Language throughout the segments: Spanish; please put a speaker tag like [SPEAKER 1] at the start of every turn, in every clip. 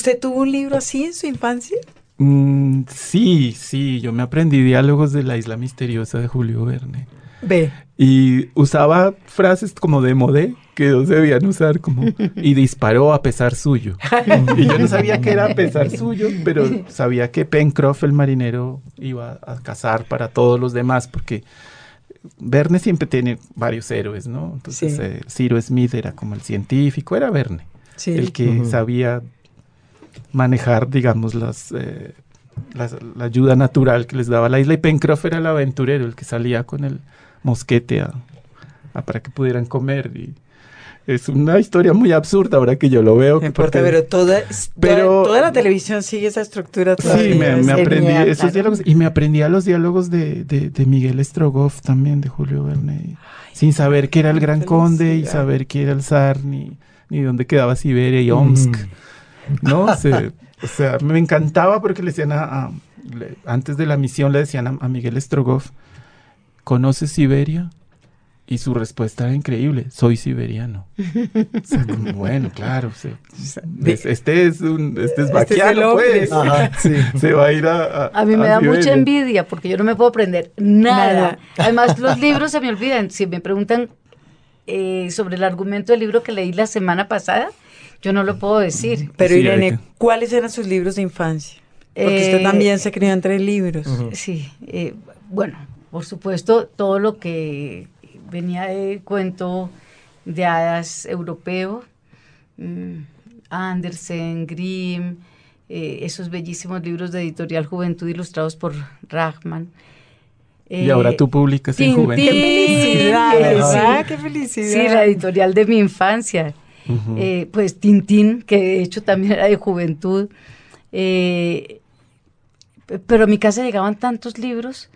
[SPEAKER 1] ¿Usted tuvo un libro así en su infancia?
[SPEAKER 2] Mm, sí, sí, yo me aprendí diálogos de la isla misteriosa de Julio Verne.
[SPEAKER 1] Ve.
[SPEAKER 2] Y usaba frases como de modé que no se debían usar como y disparó a pesar suyo. y yo no sabía que era a pesar suyo, pero sabía que Pencroff el marinero iba a cazar para todos los demás porque Verne siempre tiene varios héroes, ¿no? Entonces eh, Ciro Smith era como el científico, era Verne, el que sabía manejar, digamos, las, eh, la ayuda natural que les daba la isla. Y Pencroff era el aventurero, el que salía con el mosquete a, para que pudieran comer. Y es una historia muy absurda ahora que yo lo veo.
[SPEAKER 1] No importa, pero, toda, pero toda, la televisión sigue esa estructura
[SPEAKER 2] Sí, me, aprendí esos diálogos. Y me aprendí a los diálogos de, de, Miguel Strogoff también, de Julio Verne, sin saber que era el Gran Conde y saber que era el zar, ni, ni dónde quedaba Siberia y Omsk. ¿No? o sea, me encantaba porque le decían a, antes de la misión le decían a, a Miguel Strogoff, ¿conoces Siberia? Y su respuesta era increíble, soy siberiano. bueno, claro, este es un, este es este vaquiano, pues. Se va a ir a...
[SPEAKER 3] A, mí me da mucha envidia porque yo no me puedo aprender nada. Además, los libros se me olvidan. Si me preguntan eh, sobre el argumento del libro que leí la semana pasada, yo no lo puedo decir.
[SPEAKER 1] Pero Irene, ¿cuáles eran sus libros de infancia? Porque usted eh, también se crió entre libros.
[SPEAKER 3] Sí, eh, bueno, por supuesto, todo lo que venía de cuento de hadas europeo, mm, Andersen, Grimm, eh, esos bellísimos libros de editorial Juventud ilustrados por Rachman.
[SPEAKER 2] y ahora tú publicas en Juventud.
[SPEAKER 1] ¡Qué felicidad! ¡Qué felicidad!
[SPEAKER 3] Sí, la editorial de mi infancia. Eh, pues Tintín, que de hecho también era de Juventud. Eh, pero a mi casa llegaban tantos libros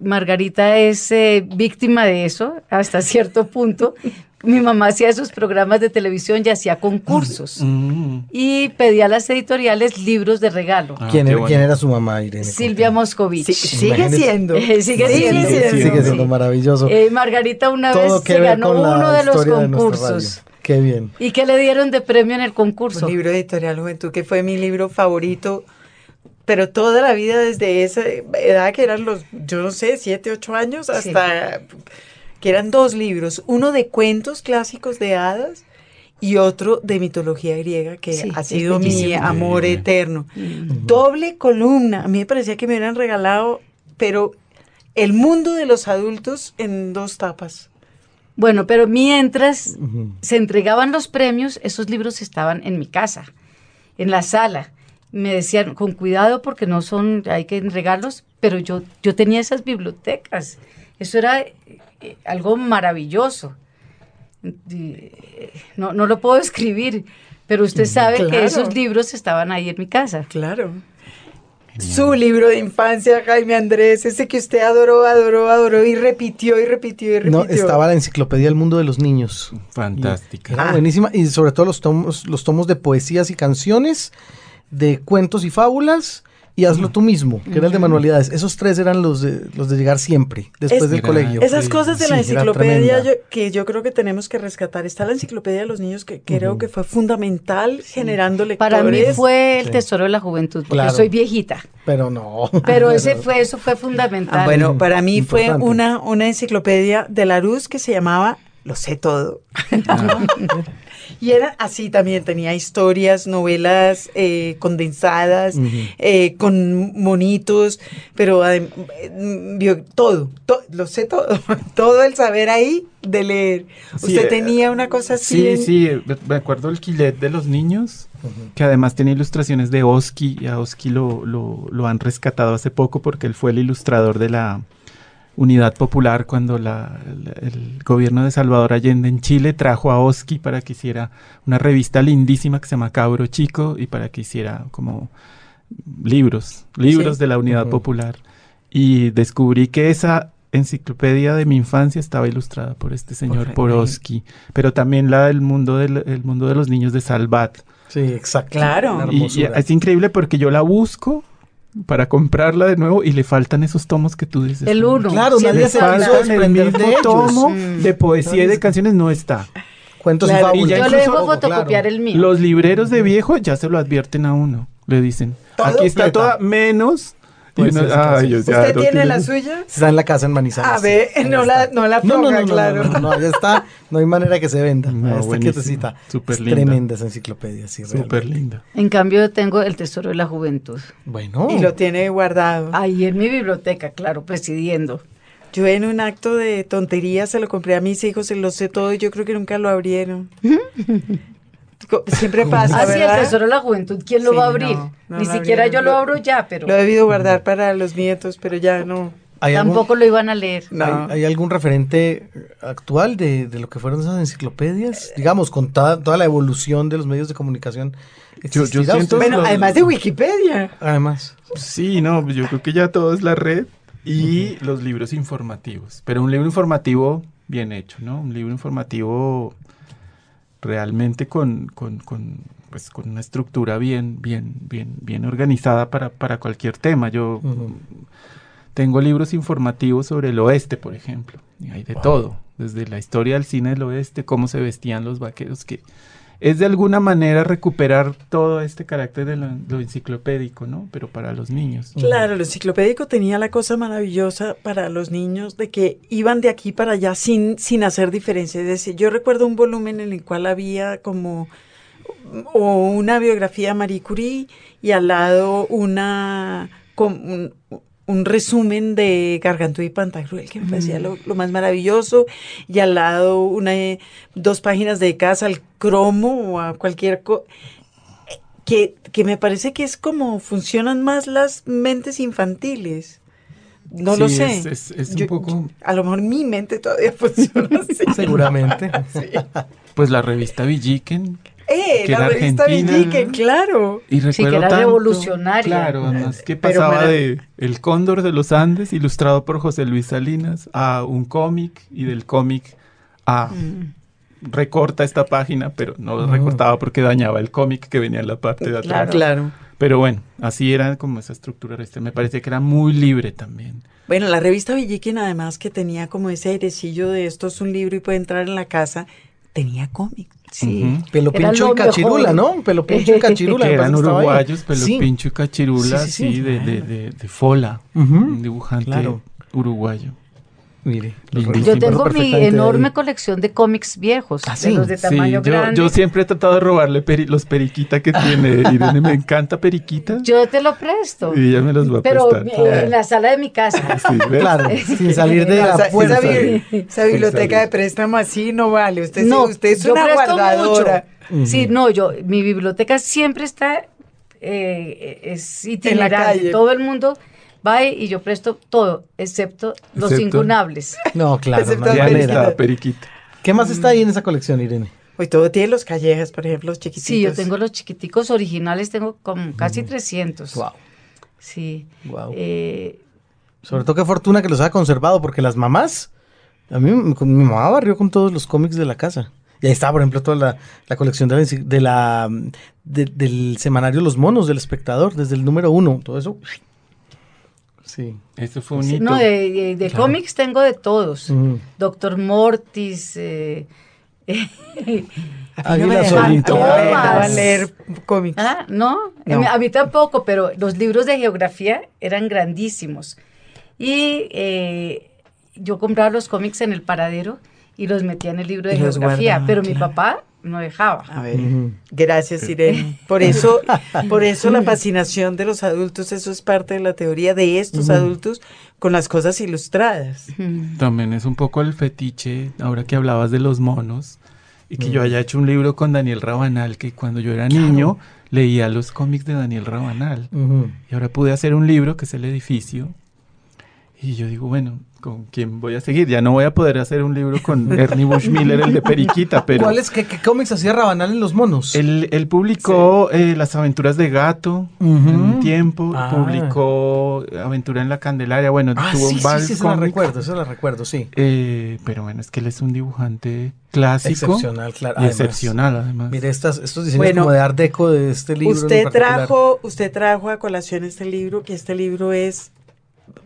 [SPEAKER 3] Margarita es eh, víctima de eso hasta cierto punto. Mi mamá hacía esos programas de televisión y hacía concursos. Mm. Y pedía a las editoriales libros de regalo.
[SPEAKER 4] Ah, ¿Quién, era, su mamá, Irene?
[SPEAKER 3] Silvia Moscovich.
[SPEAKER 1] sigue siendo.
[SPEAKER 3] sigue, siendo.
[SPEAKER 4] Sigue siendo maravilloso.
[SPEAKER 3] Eh, Margarita una vez se ganó uno de los concursos.
[SPEAKER 4] Qué bien.
[SPEAKER 3] ¿Y qué le dieron de premio en el concurso?
[SPEAKER 1] Un libro editorial Juventud, que fue mi libro favorito pero toda la vida desde esa edad que eran los, yo no sé, siete, ocho años, hasta que eran dos libros, uno de cuentos clásicos de hadas y otro de mitología griega, que ha sido mi amor eterno. Doble columna, a mí me parecía que me hubieran regalado, pero el mundo de los adultos en dos tapas.
[SPEAKER 3] Bueno, pero mientras se entregaban los premios, esos libros estaban en mi casa, en la sala me decían, con cuidado porque no son, hay que entregarlos, pero yo, yo tenía esas bibliotecas. Eso era eh, algo maravilloso. No, no lo puedo escribir, pero usted sabe que esos libros estaban ahí en mi casa.
[SPEAKER 1] Claro. Su libro de infancia, Jaime Andrés, ese que usted adoró, adoró, adoró y repitió y repitió y repitió. No,
[SPEAKER 4] estaba la enciclopedia del mundo de los niños.
[SPEAKER 2] Fantástica.
[SPEAKER 4] Era buenísima y sobre todo los tomos, los tomos de poesías y canciones de cuentos y fábulas y hazlo tú mismo, que era el de manualidades. Esos tres eran los de, los de llegar siempre, después del colegio.
[SPEAKER 1] Esas cosas de la enciclopedia que yo creo que tenemos que rescatar. Está la enciclopedia de los niños que creo que fue fundamental generando lectores.
[SPEAKER 3] Para mí fue el tesoro de la juventud, porque soy viejita.
[SPEAKER 4] Pero no.
[SPEAKER 3] Pero ese fue, eso fue fundamental.
[SPEAKER 1] Ah, bueno, para mí fue una, una enciclopedia de la luz que se llamaba Lo sé todo. Ah. Y era así también, tenía historias, novelas eh, condensadas, eh, con monitos, pero vio todo, lo sé todo, todo el saber ahí de leer. Usted eh, tenía una cosa así.
[SPEAKER 2] Sí, sí, me acuerdo el Quilet de los niños, que además tiene ilustraciones de Oski, y a Oski lo, lo, lo han rescatado hace poco porque él fue el ilustrador de la Unidad Popular cuando el gobierno de Salvador Allende en Chile trajo a Oski para que hiciera una revista lindísima que se llama Cabro Chico y para que hiciera como libros, libros de la Unidad Popular. Y descubrí que esa enciclopedia de mi infancia estaba ilustrada por este señor, por Oski, pero también la del mundo, del mundo de los niños de Salvat.
[SPEAKER 4] Sí, exacto.
[SPEAKER 1] Claro.
[SPEAKER 2] y, es increíble porque yo la busco para comprarla de nuevo y le faltan esos tomos que tú dices.
[SPEAKER 3] El uno.
[SPEAKER 4] Claro, nadie se
[SPEAKER 2] falta el mismo tomo de poesía y de canciones no está.
[SPEAKER 4] cuentos
[SPEAKER 1] Claro,
[SPEAKER 4] y
[SPEAKER 1] y
[SPEAKER 3] Yo le dejo fotocopiar
[SPEAKER 4] claro.
[SPEAKER 3] el mío.
[SPEAKER 2] Los libreros de viejo ya se lo advierten a uno. Le dicen,
[SPEAKER 4] Todo
[SPEAKER 2] aquí está toda menos.
[SPEAKER 4] Ese caso.
[SPEAKER 2] ay, yo ya
[SPEAKER 1] ¿Usted
[SPEAKER 2] no
[SPEAKER 1] tiene la suya?
[SPEAKER 4] Está en la casa en Manizales.
[SPEAKER 1] A ver,
[SPEAKER 4] Ahí
[SPEAKER 1] no la, no la
[SPEAKER 4] No, no,
[SPEAKER 1] ponga,
[SPEAKER 4] no, no,
[SPEAKER 1] claro.
[SPEAKER 4] no, no, ya está. No hay manera que se venda.
[SPEAKER 2] No,
[SPEAKER 4] está quietecita.
[SPEAKER 2] Súper
[SPEAKER 4] Es
[SPEAKER 2] linda.
[SPEAKER 4] Tremenda esa enciclopedia, sí,
[SPEAKER 2] Súper linda.
[SPEAKER 3] En cambio, tengo el Tesoro de la Juventud.
[SPEAKER 4] Bueno.
[SPEAKER 1] Y lo tiene guardado.
[SPEAKER 3] Ahí en mi biblioteca, claro, presidiendo.
[SPEAKER 1] Yo en un acto de tontería se lo compré a mis hijos, se lo sé todo y yo creo que nunca lo abrieron. Co- Siempre pasa,
[SPEAKER 3] Ah, sí, el
[SPEAKER 1] ¿verdad?
[SPEAKER 3] Tesoro de la Juventud, ¿quién lo
[SPEAKER 1] Sí,
[SPEAKER 3] va a abrir?
[SPEAKER 1] no, no
[SPEAKER 3] Ni siquiera
[SPEAKER 1] abrieron.
[SPEAKER 3] yo lo abro ya, pero
[SPEAKER 1] Lo he debido guardar para los nietos, pero ya no.
[SPEAKER 4] ¿Hay algún,
[SPEAKER 3] tampoco lo iban a leer.
[SPEAKER 1] No.
[SPEAKER 4] ¿hay, hay algún referente actual de, de lo que fueron esas enciclopedias? Digamos, con toda, toda la evolución de los medios de comunicación.
[SPEAKER 2] Yo- yo
[SPEAKER 4] ¿existirá
[SPEAKER 2] siento-?
[SPEAKER 1] Bueno,
[SPEAKER 2] los-
[SPEAKER 1] además de Wikipedia.
[SPEAKER 4] Además.
[SPEAKER 2] Sí, no, yo creo que ya todo es la red y los libros informativos. Pero un libro informativo bien hecho, ¿no? Un libro informativo realmente con, con, con, pues, con una estructura bien, bien, bien, bien organizada para, para cualquier tema. Yo tengo libros informativos sobre el oeste, por ejemplo. Y hay de todo, desde la historia del cine del oeste, cómo se vestían los vaqueros, que es de alguna manera recuperar todo este carácter de lo, lo enciclopédico, ¿no? Pero para los niños.
[SPEAKER 1] Claro, el enciclopédico tenía la cosa maravillosa para los niños de que iban de aquí para allá sin, sin hacer diferencia. Es decir, yo recuerdo un volumen en el cual había como o una biografía de Marie Curie y al lado una un resumen de Gargantúa y Pantagruel, que me parecía lo, lo más maravilloso, y al lado una eh, dos páginas dedicadas al cromo o a cualquier cosa que, que me parece que es como funcionan más las mentes infantiles. No lo sé.
[SPEAKER 2] es- es- es un
[SPEAKER 1] Yo-
[SPEAKER 2] poco-
[SPEAKER 1] A lo mejor mi mente todavía funciona así.
[SPEAKER 4] Seguramente.
[SPEAKER 2] Pues la revista Villiquen.
[SPEAKER 1] Eh,
[SPEAKER 2] Que
[SPEAKER 1] la
[SPEAKER 2] era
[SPEAKER 1] revista. Villiquen, claro.
[SPEAKER 2] Y
[SPEAKER 3] Sí, que
[SPEAKER 2] recuerdo
[SPEAKER 3] era
[SPEAKER 2] tanto-
[SPEAKER 3] revolucionaria.
[SPEAKER 2] Claro, además que pasaba de El Cóndor de los Andes, ilustrado por José Luis Salinas, a un cómic y del cómic a recorta esta página, pero no lo
[SPEAKER 4] Mm.
[SPEAKER 2] recortaba porque dañaba el cómic que venía en la parte de atrás.
[SPEAKER 3] Claro.
[SPEAKER 1] Claro.
[SPEAKER 2] Pero bueno, así era como esa estructura. Este, me parece que era muy libre también.
[SPEAKER 1] Bueno, la revista Villiquen, además que tenía como ese airecillo de esto es un libro y puede entrar en la casa, tenía cómics.
[SPEAKER 3] Sí.
[SPEAKER 2] Ujú.
[SPEAKER 4] Pelo
[SPEAKER 3] Era
[SPEAKER 4] Pincho
[SPEAKER 3] lo
[SPEAKER 4] y Cachirula,
[SPEAKER 3] mejor.
[SPEAKER 4] ¿no? Pelo Pincho y Cachirula.
[SPEAKER 2] que eran uruguayos, Pelo
[SPEAKER 4] Sí.
[SPEAKER 2] Pincho y Cachirula,
[SPEAKER 4] Sí, sí,
[SPEAKER 2] sí,
[SPEAKER 4] sí.
[SPEAKER 2] de, de, de, de Fola, un dibujante
[SPEAKER 4] Claro.
[SPEAKER 2] uruguayo.
[SPEAKER 4] Mire.
[SPEAKER 3] Yo tengo mi enorme
[SPEAKER 4] ahí.
[SPEAKER 3] colección de cómics viejos,
[SPEAKER 4] ¿Ah,
[SPEAKER 3] de los de
[SPEAKER 2] Sí,
[SPEAKER 3] tamaño
[SPEAKER 2] yo,
[SPEAKER 3] grande.
[SPEAKER 2] yo siempre he tratado de robarle peri- los periquita que tiene Irene. Me encanta periquita.
[SPEAKER 3] Yo te lo presto.
[SPEAKER 2] Y ella me los va a
[SPEAKER 3] Pero
[SPEAKER 2] prestar.
[SPEAKER 3] eh, en la sala de mi casa.
[SPEAKER 2] Sí, ¿ves?
[SPEAKER 4] Claro, sin salir de la
[SPEAKER 1] esa, esa
[SPEAKER 4] puerta.
[SPEAKER 1] esa biblioteca de préstamo así no vale. Usted,
[SPEAKER 3] no,
[SPEAKER 1] usted es
[SPEAKER 3] yo
[SPEAKER 1] una
[SPEAKER 3] presto
[SPEAKER 1] guardadora.
[SPEAKER 3] mucho. Sí, no, yo, mi biblioteca siempre está, eh, es itinerante.
[SPEAKER 1] calle.
[SPEAKER 3] Todo el mundo va y yo presto todo, excepto los
[SPEAKER 2] Excepto-
[SPEAKER 3] incunables.
[SPEAKER 4] No, claro, no
[SPEAKER 1] Excepto
[SPEAKER 2] está, periquita.
[SPEAKER 4] ¿Qué más está ahí en esa colección, Irene?
[SPEAKER 1] Hoy todo tiene los callejas, por ejemplo, los chiquititos.
[SPEAKER 3] Sí, yo tengo los chiquiticos originales, tengo como casi 300.
[SPEAKER 4] Wow,
[SPEAKER 3] Sí.
[SPEAKER 4] wow.
[SPEAKER 3] Eh,
[SPEAKER 4] Sobre todo qué fortuna que los haya conservado, porque las mamás, a mí mi, mamá barrió con todos los cómics de la casa. Y ahí está, por ejemplo, toda la, la colección de de la de- del semanario Los Monos del espectador, desde el número uno, todo eso. Sí.
[SPEAKER 2] Eso fue un
[SPEAKER 3] sí,
[SPEAKER 2] hito.
[SPEAKER 3] no, de, de- de cómics tengo de todos. Doctor Mortis, eh,
[SPEAKER 1] A mí me a no me leer cómics.
[SPEAKER 3] Ah, ¿no?
[SPEAKER 1] No.
[SPEAKER 3] A mí tampoco, pero los libros de geografía eran grandísimos. Y eh, yo compraba los cómics en el paradero y los metía en el libro de
[SPEAKER 1] Y
[SPEAKER 3] geografía,
[SPEAKER 1] guardaba,
[SPEAKER 3] pero mi papá no dejaba.
[SPEAKER 1] A ver, gracias Irene. Por eso, por eso la fascinación de los adultos, eso es parte de la teoría de estos adultos con las cosas ilustradas.
[SPEAKER 2] También es un poco el fetiche, ahora que hablabas de los monos, y que yo haya hecho un libro con Daniel Rabanal, que cuando yo era niño leía los cómics de Daniel Rabanal. Y ahora pude hacer un libro que es El Edificio. Y yo digo, bueno, ¿con quién voy a seguir? Ya no voy a poder hacer un libro con Ernie Bushmiller, el de Periquita, pero...
[SPEAKER 4] ¿Cuáles, qué, qué cómics hacía Rabanal en Los Monos?
[SPEAKER 2] Él, él publicó eh, Las aventuras de Gato en un tiempo,
[SPEAKER 4] Ah.
[SPEAKER 2] publicó Aventura en la Candelaria, bueno,
[SPEAKER 4] ah,
[SPEAKER 2] tuvo
[SPEAKER 4] sí, sí,
[SPEAKER 2] varios
[SPEAKER 4] sí, eso la recuerdo, eso la recuerdo, sí.
[SPEAKER 2] Eh, pero bueno, es que él es un dibujante clásico
[SPEAKER 4] Excepcional, claro. además.
[SPEAKER 2] excepcional además.
[SPEAKER 4] Mire estas, estos diseños
[SPEAKER 1] Bueno,
[SPEAKER 4] como de art deco de este libro.
[SPEAKER 1] Usted trajo, usted trajo a colación este libro, que este libro es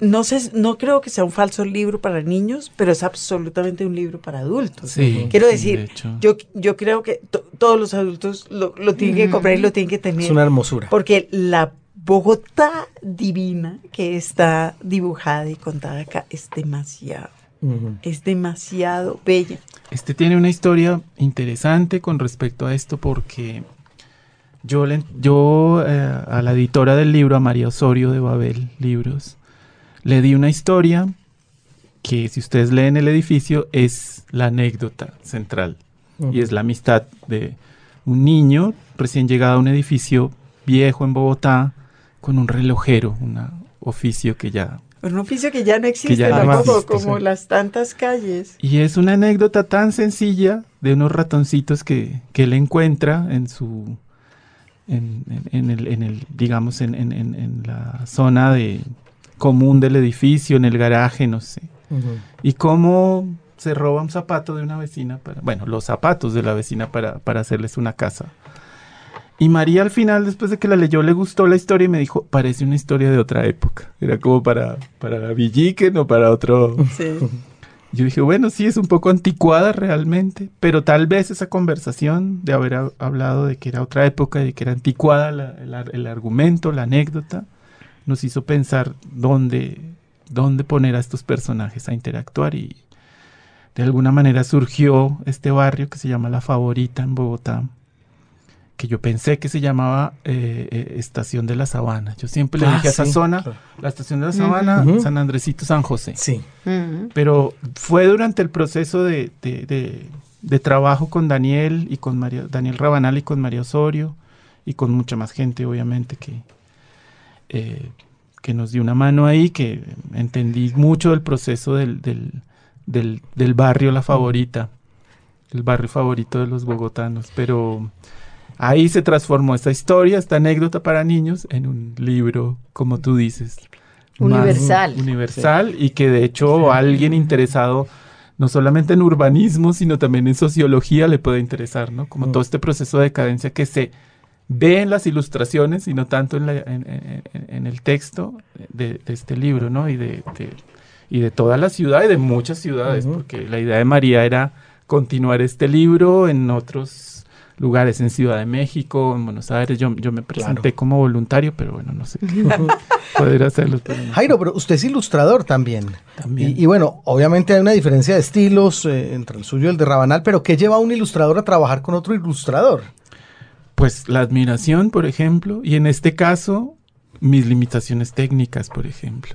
[SPEAKER 1] no sé, no creo que sea un falso libro para niños, pero es absolutamente un libro para adultos.
[SPEAKER 2] Sí,
[SPEAKER 1] Quiero
[SPEAKER 2] de
[SPEAKER 1] decir, yo, yo creo que to- todos los adultos lo, lo tienen que comprar y lo tienen que tener.
[SPEAKER 4] Es una hermosura.
[SPEAKER 1] Porque la Bogotá divina que está dibujada y contada acá es demasiado, es demasiado bella.
[SPEAKER 2] Este tiene una historia interesante con respecto a esto porque yo, le- yo eh, a la editora del libro, a María Osorio de Babel Libros, le di una historia que si ustedes leen el edificio es la anécdota central y es la amistad de un niño recién llegado a un edificio viejo en Bogotá con un relojero, un oficio que ya
[SPEAKER 1] Un oficio que ya no existe,
[SPEAKER 2] ya no existe,
[SPEAKER 1] como
[SPEAKER 2] sí.
[SPEAKER 1] las tantas calles.
[SPEAKER 2] Y es una anécdota tan sencilla de unos ratoncitos que, que él encuentra en su, en, en- en el, en el, digamos, en- en la zona de común del edificio, en el garaje, no sé.
[SPEAKER 4] Ujú.
[SPEAKER 2] Y cómo se roba un zapato de una vecina, para, bueno, los zapatos de la vecina para, para hacerles una casa. Y María al final, después de que la leyó, le gustó la historia y me dijo, parece una historia de otra época. Era como para, para Villiquen o para otro...
[SPEAKER 1] Sí.
[SPEAKER 2] Yo dije, bueno, sí, es un poco anticuada realmente, pero tal vez esa conversación de haber ha- hablado de que era otra época y de que era anticuada la- el argumento, la anécdota, nos hizo pensar dónde, dónde poner a estos personajes a interactuar y de alguna manera surgió este barrio que se llama La Favorita en Bogotá, que yo pensé que se llamaba eh, eh, Estación de la Sabana. Yo siempre le
[SPEAKER 4] Ah,
[SPEAKER 2] dije a esa
[SPEAKER 4] sí,
[SPEAKER 2] zona,
[SPEAKER 4] claro.
[SPEAKER 2] la Estación de la Sabana. San Andresito, San José.
[SPEAKER 4] Sí.
[SPEAKER 2] Pero fue durante el proceso de, de- de- de trabajo con Daniel y con María, Daniel Rabanal y con María Osorio y con mucha más gente, obviamente, que, eh, que nos dio una mano ahí, que entendí mucho del proceso del, del, del- del barrio La Favorita, el barrio favorito de los bogotanos. Pero ahí se transformó esta historia, esta anécdota para niños, en un libro, como tú dices,
[SPEAKER 3] Universal.
[SPEAKER 2] universal y que de hecho alguien interesado no solamente en urbanismo, sino también en sociología le puede interesar, ¿no? Como
[SPEAKER 4] Mm.
[SPEAKER 2] todo este proceso de decadencia que se ve en las ilustraciones y no tanto en, la- en- en- en- en el texto de, de este libro, ¿no? Y de, de- y de toda la ciudad y de muchas ciudades, porque la idea de María era continuar este libro en otros lugares, en Ciudad de México, en Buenos Aires. Yo, yo me presenté
[SPEAKER 4] Claro.
[SPEAKER 2] como voluntario, pero bueno, no sé qué poder hacerlo.
[SPEAKER 4] Jairo, pero usted es ilustrador también.
[SPEAKER 2] También.
[SPEAKER 4] Y, y bueno, obviamente hay una diferencia de estilos eh, entre el suyo y el de Rabanal, pero ¿qué lleva a un ilustrador a trabajar con otro ilustrador?
[SPEAKER 2] Pues la admiración, por ejemplo, y en este caso, mis limitaciones técnicas, por ejemplo.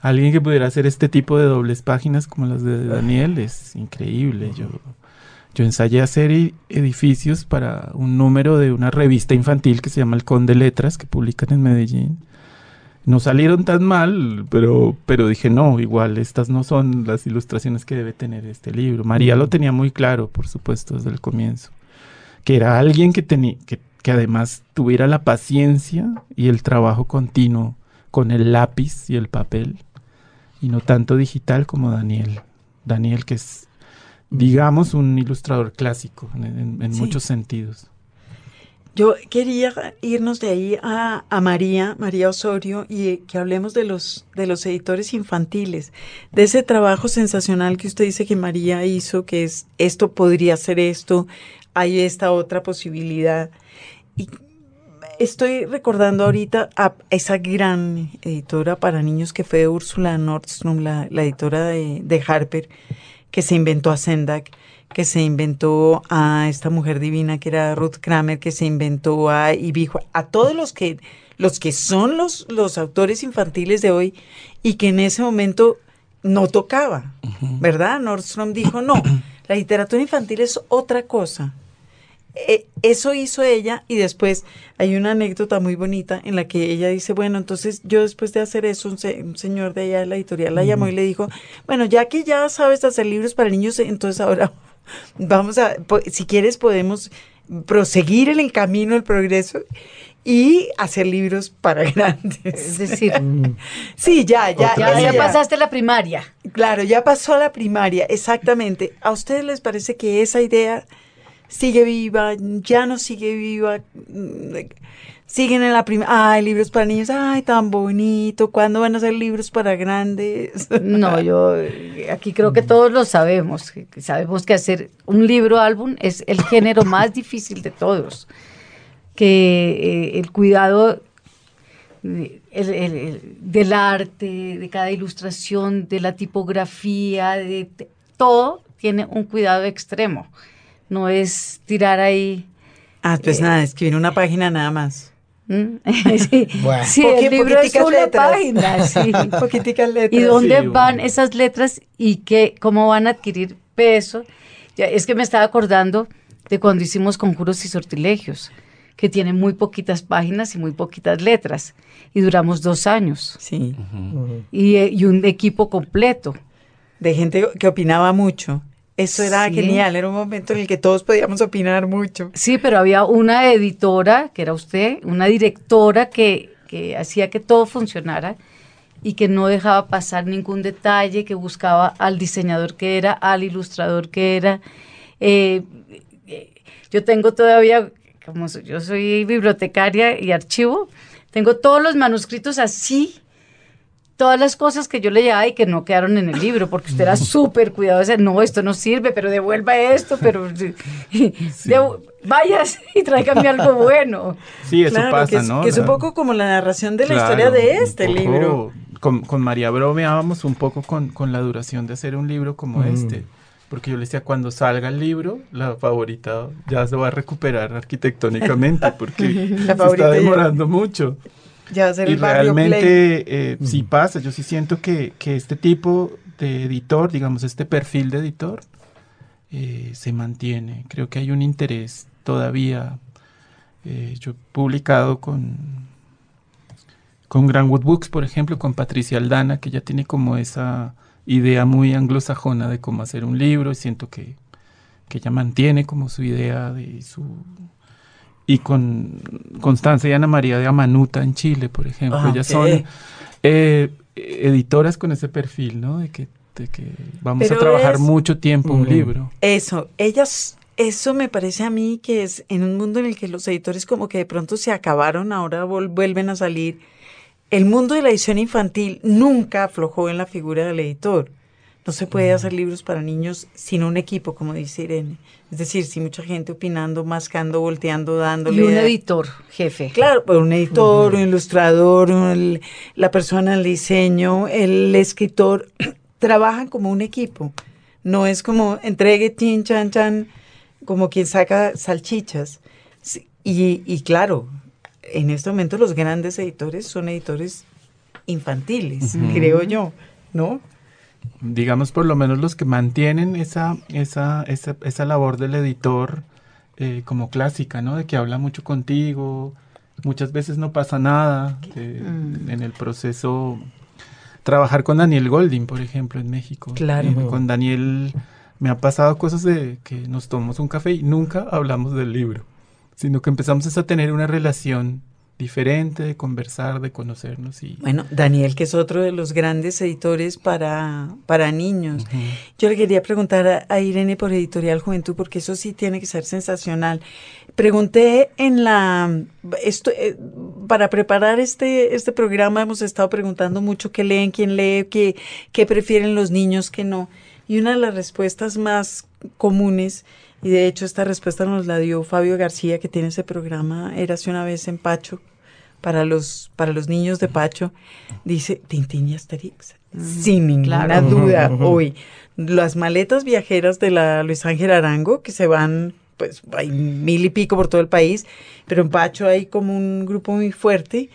[SPEAKER 2] Alguien que pudiera hacer este tipo de dobles páginas como las de Daniel es increíble. Yo, yo ensayé hacer e- edificios para un número de una revista infantil que se llama El Conde Letras, que publican en Medellín. No salieron tan mal, pero, pero dije, no, igual, estas no son las ilustraciones que debe tener este libro. María lo tenía muy claro, por supuesto, desde el comienzo que era alguien que tenía que, que además tuviera la paciencia y el trabajo continuo con el lápiz y el papel y no tanto digital como Daniel. Daniel que es digamos un ilustrador clásico en, en- en
[SPEAKER 1] Sí.
[SPEAKER 2] muchos sentidos.
[SPEAKER 1] Yo quería irnos de ahí a, a María, María Osorio, y que hablemos de los, de los editores infantiles, de ese trabajo sensacional que usted dice que María hizo, que es esto podría ser esto, hay esta otra posibilidad. Y estoy recordando ahorita a esa gran editora para niños que fue Úrsula Nordstrom, la, la editora de, de Harper, que se inventó a Sendak, que se inventó a esta mujer divina que era Ruth Kramer, que se inventó a Ibijo, a todos los que, los que son los, los autores infantiles de hoy y que en ese momento no tocaba, ¿verdad? Nordstrom dijo, no, la literatura infantil es otra cosa. Eh, eso hizo ella y después hay una anécdota muy bonita en la que ella dice, bueno, entonces yo después de hacer eso, un, se- un señor de allá de la editorial la llamó y le dijo, bueno, ya que ya sabes hacer libros para niños, entonces ahora vamos a, si quieres podemos proseguir en el camino del progreso y hacer libros para
[SPEAKER 3] Es
[SPEAKER 1] grandes.
[SPEAKER 3] decir,
[SPEAKER 1] Sí, ya, ya,
[SPEAKER 3] ya, ya pasaste la primaria.
[SPEAKER 1] Claro, ya pasó a la primaria, exactamente. ¿A ustedes les parece que esa idea sigue viva, ya no sigue viva, mm, siguen en la primera, ay, libros para niños, ay, tan bonito, ¿cuándo van a ser libros para grandes?
[SPEAKER 3] No, yo aquí creo que todos lo sabemos, sabemos que hacer un libro álbum es el género más difícil de todos, que eh, el cuidado el- el- el- del arte, de cada ilustración, de la tipografía, de- todo tiene un cuidado extremo. No es tirar ahí.
[SPEAKER 1] Ah, pues
[SPEAKER 3] Eh,
[SPEAKER 1] nada, escribir una página nada más.
[SPEAKER 3] ¿m? sí,
[SPEAKER 4] Bueno.
[SPEAKER 3] sí,
[SPEAKER 1] Poqui-
[SPEAKER 3] el libro es una
[SPEAKER 1] letras.
[SPEAKER 3] página, sí.
[SPEAKER 1] Poquiticas letras.
[SPEAKER 3] ¿Y dónde
[SPEAKER 2] Sí,
[SPEAKER 3] van
[SPEAKER 2] bueno.
[SPEAKER 3] esas letras y qué, cómo van a adquirir peso? Ya, es que me estaba acordando de cuando hicimos conjuros y sortilegios, que tienen muy poquitas páginas y muy poquitas letras, y duramos dos años,
[SPEAKER 1] Sí,
[SPEAKER 3] y, eh, y un equipo completo.
[SPEAKER 1] de gente que opinaba mucho. Eso era
[SPEAKER 3] Sí.
[SPEAKER 1] genial, era un momento en el que todos podíamos opinar mucho.
[SPEAKER 3] Sí, pero había una editora, que era usted, una directora que, que hacía que todo funcionara y que no dejaba pasar ningún detalle, que buscaba al diseñador que era, al ilustrador que era. Eh, eh, yo tengo todavía, como yo soy bibliotecaria y archivo, tengo todos los manuscritos así, todas las cosas que yo le llevaba y que no quedaron en el libro, porque usted era súper cuidadosa, no, esto no sirve, pero devuelva esto, pero devu- vayas y tráigame algo bueno.
[SPEAKER 2] Sí, eso
[SPEAKER 1] claro,
[SPEAKER 2] pasa,
[SPEAKER 1] que es,
[SPEAKER 2] ¿no?
[SPEAKER 1] que es un
[SPEAKER 2] La-
[SPEAKER 1] poco como la narración de la
[SPEAKER 2] Claro,
[SPEAKER 1] historia de este
[SPEAKER 2] poco-
[SPEAKER 1] libro.
[SPEAKER 2] Con, con María bromeábamos un poco con, con la duración de hacer un libro como
[SPEAKER 4] Mm.
[SPEAKER 2] este. Porque yo le decía, cuando salga el libro, la favorita ya se va a recuperar arquitectónicamente, porque se
[SPEAKER 1] favorita
[SPEAKER 2] está
[SPEAKER 1] ya-
[SPEAKER 2] demorando mucho.
[SPEAKER 1] Ya va a ser
[SPEAKER 2] Y
[SPEAKER 1] el barrio Play.
[SPEAKER 2] realmente eh, sí pasa, yo sí siento que, que este tipo de editor, digamos, este perfil de editor, eh, se mantiene. Creo que hay un interés todavía. Eh, yo he publicado con, con Granwood Books, por ejemplo, con Patricia Aldana, que ya tiene como esa idea muy anglosajona de cómo hacer un libro, y siento que, que ella mantiene como su idea de su... Y con Constanza y Ana María de Amanuta en Chile, por ejemplo.
[SPEAKER 1] Ah,
[SPEAKER 2] Ellas son eh, editoras con ese perfil, ¿no? De que, de que vamos
[SPEAKER 1] Pero
[SPEAKER 2] a trabajar
[SPEAKER 1] es-
[SPEAKER 2] mucho tiempo un libro.
[SPEAKER 1] Eso, ellas, eso me parece a mí que es en un mundo en el que los editores como que de pronto se acabaron, ahora vuelven a salir. El mundo de la edición infantil nunca aflojó en la figura del editor. No se puede hacer libros para niños sin un equipo, como dice Irene. Es decir, sin mucha gente opinando, mascando, volteando, dándole.
[SPEAKER 3] Y un editor, jefe.
[SPEAKER 1] Claro, pues un editor, un ilustrador, un- la persona del diseño, el escritor, trabajan como un equipo. No es como entregue, tin, chan, chan, como quien saca salchichas. Y, y claro, en este momento los grandes editores son editores infantiles, creo yo, ¿no?
[SPEAKER 2] Digamos por lo menos los que mantienen esa, esa, esa, esa labor del editor eh, como clásica, ¿no? De que habla mucho contigo, muchas veces no pasa nada eh,
[SPEAKER 3] Mm.
[SPEAKER 2] en el proceso. Trabajar con Daniel Golding, por ejemplo, en México.
[SPEAKER 1] Claro.
[SPEAKER 2] Eh, con Daniel me ha pasado cosas de que nos tomamos un café y nunca hablamos del libro, sino que empezamos a tener una relación diferente, de conversar, de conocernos y...
[SPEAKER 1] Bueno, Daniel, que es otro de los grandes editores para, para niños. Yo le quería preguntar a, a Irene por Editorial Juventud, porque eso sí tiene que ser sensacional. Pregunté en la, esto, eh, para preparar este, este programa hemos estado preguntando mucho qué leen, quién lee, qué, qué prefieren los niños, qué no. Y una de las respuestas más comunes, y de hecho esta respuesta nos la dio Fabio García, que tiene ese programa, Érase una vez en Pacho, para los, para los niños de Pacho, dice Tintín y Asterix. Sin ninguna
[SPEAKER 3] claro.
[SPEAKER 1] duda, hoy. Las maletas viajeras de la Luis Ángel Arango, que se van, pues hay mil y pico por todo el país, pero en Pacho hay como un grupo muy fuerte.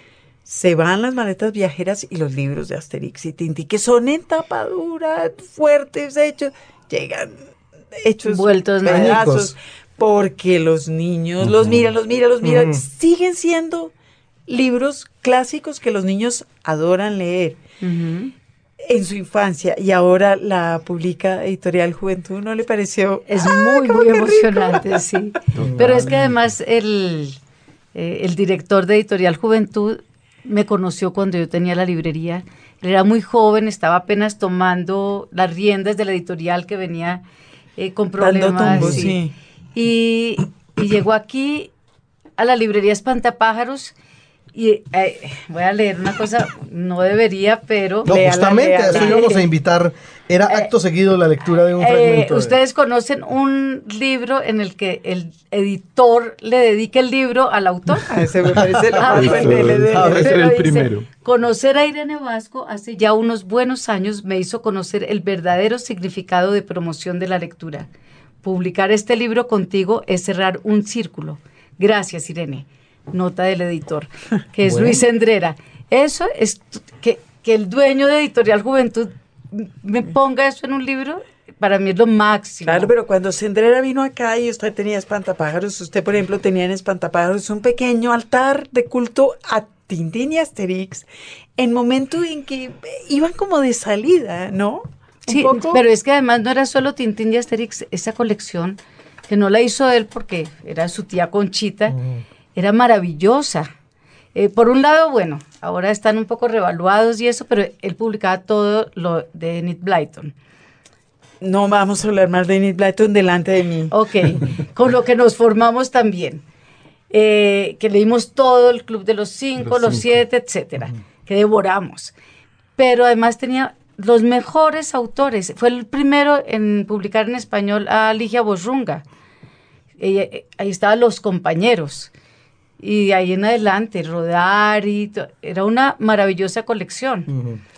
[SPEAKER 1] Se van las maletas viajeras y los libros de Asterix y Tintín, que son en tapadura, fuertes, hechos, llegan hechos
[SPEAKER 3] Vueltos
[SPEAKER 1] pedazos, porque los niños los miran, los miran, los miran, siguen siendo libros clásicos que los niños adoran leer en su infancia y ahora la publica Editorial Juventud, ¿no le pareció?
[SPEAKER 3] Es
[SPEAKER 1] ¡Ah,
[SPEAKER 3] muy, muy
[SPEAKER 1] rico!
[SPEAKER 3] emocionante, sí. Pero es que además el, eh, el director de Editorial Juventud me conoció cuando yo tenía la librería. Él era muy joven, estaba apenas tomando las riendas de la editorial que venía eh, con problemas.
[SPEAKER 1] tumbos,
[SPEAKER 3] y-
[SPEAKER 1] sí.
[SPEAKER 3] Y, y llegó aquí a la librería Espantapájaros y eh, voy a leer una cosa, no debería, pero...
[SPEAKER 4] No,
[SPEAKER 3] léala,
[SPEAKER 4] justamente a
[SPEAKER 3] léala.
[SPEAKER 4] eso íbamos a invitar. Era acto seguido la lectura de un
[SPEAKER 3] Eh,
[SPEAKER 4] fragmento. de-
[SPEAKER 3] Ustedes conocen un libro en el que el editor le dedica el libro al autor.
[SPEAKER 1] Ah, ese me parece lo
[SPEAKER 3] Ah,
[SPEAKER 1] más
[SPEAKER 2] el primero.
[SPEAKER 3] Conocer a Irene Vasco hace ya unos buenos años me hizo conocer el verdadero significado de promoción de la lectura. Publicar este libro contigo es cerrar un círculo. Gracias, Irene. Nota del editor, que es
[SPEAKER 4] Bueno.
[SPEAKER 3] Luis Endrera. Eso es que, que el dueño de Editorial Juventud me ponga eso en un libro, para mí es lo máximo.
[SPEAKER 1] Claro, pero cuando Sendrera vino acá y usted tenía espantapájaros, usted, por ejemplo, tenía en espantapájaros un pequeño altar de culto a Tintín y Asterix en momento en que iban como de salida, ¿no?
[SPEAKER 3] Sí,
[SPEAKER 1] poco.
[SPEAKER 3] pero es que además no era solo Tintín y Asterix, esa colección, que no la hizo él porque era su tía Conchita, era maravillosa. Eh, por un lado, bueno, ahora están un poco revaluados y eso, pero él publicaba todo lo de Enid Blyton.
[SPEAKER 1] No vamos a hablar más de Enid Blyton delante de mí.
[SPEAKER 3] Ok, con lo que nos formamos también. Eh, que leímos todo el Club de los Cinco,
[SPEAKER 2] Los
[SPEAKER 3] los,
[SPEAKER 2] Cinco.
[SPEAKER 3] Siete, etcétera, que devoramos. Pero además tenía los mejores autores. Fue el primero en publicar en español a Ligia Borrunga. Eh, ahí estaban los compañeros. Y de ahí en adelante, Rodari, to- era una maravillosa colección.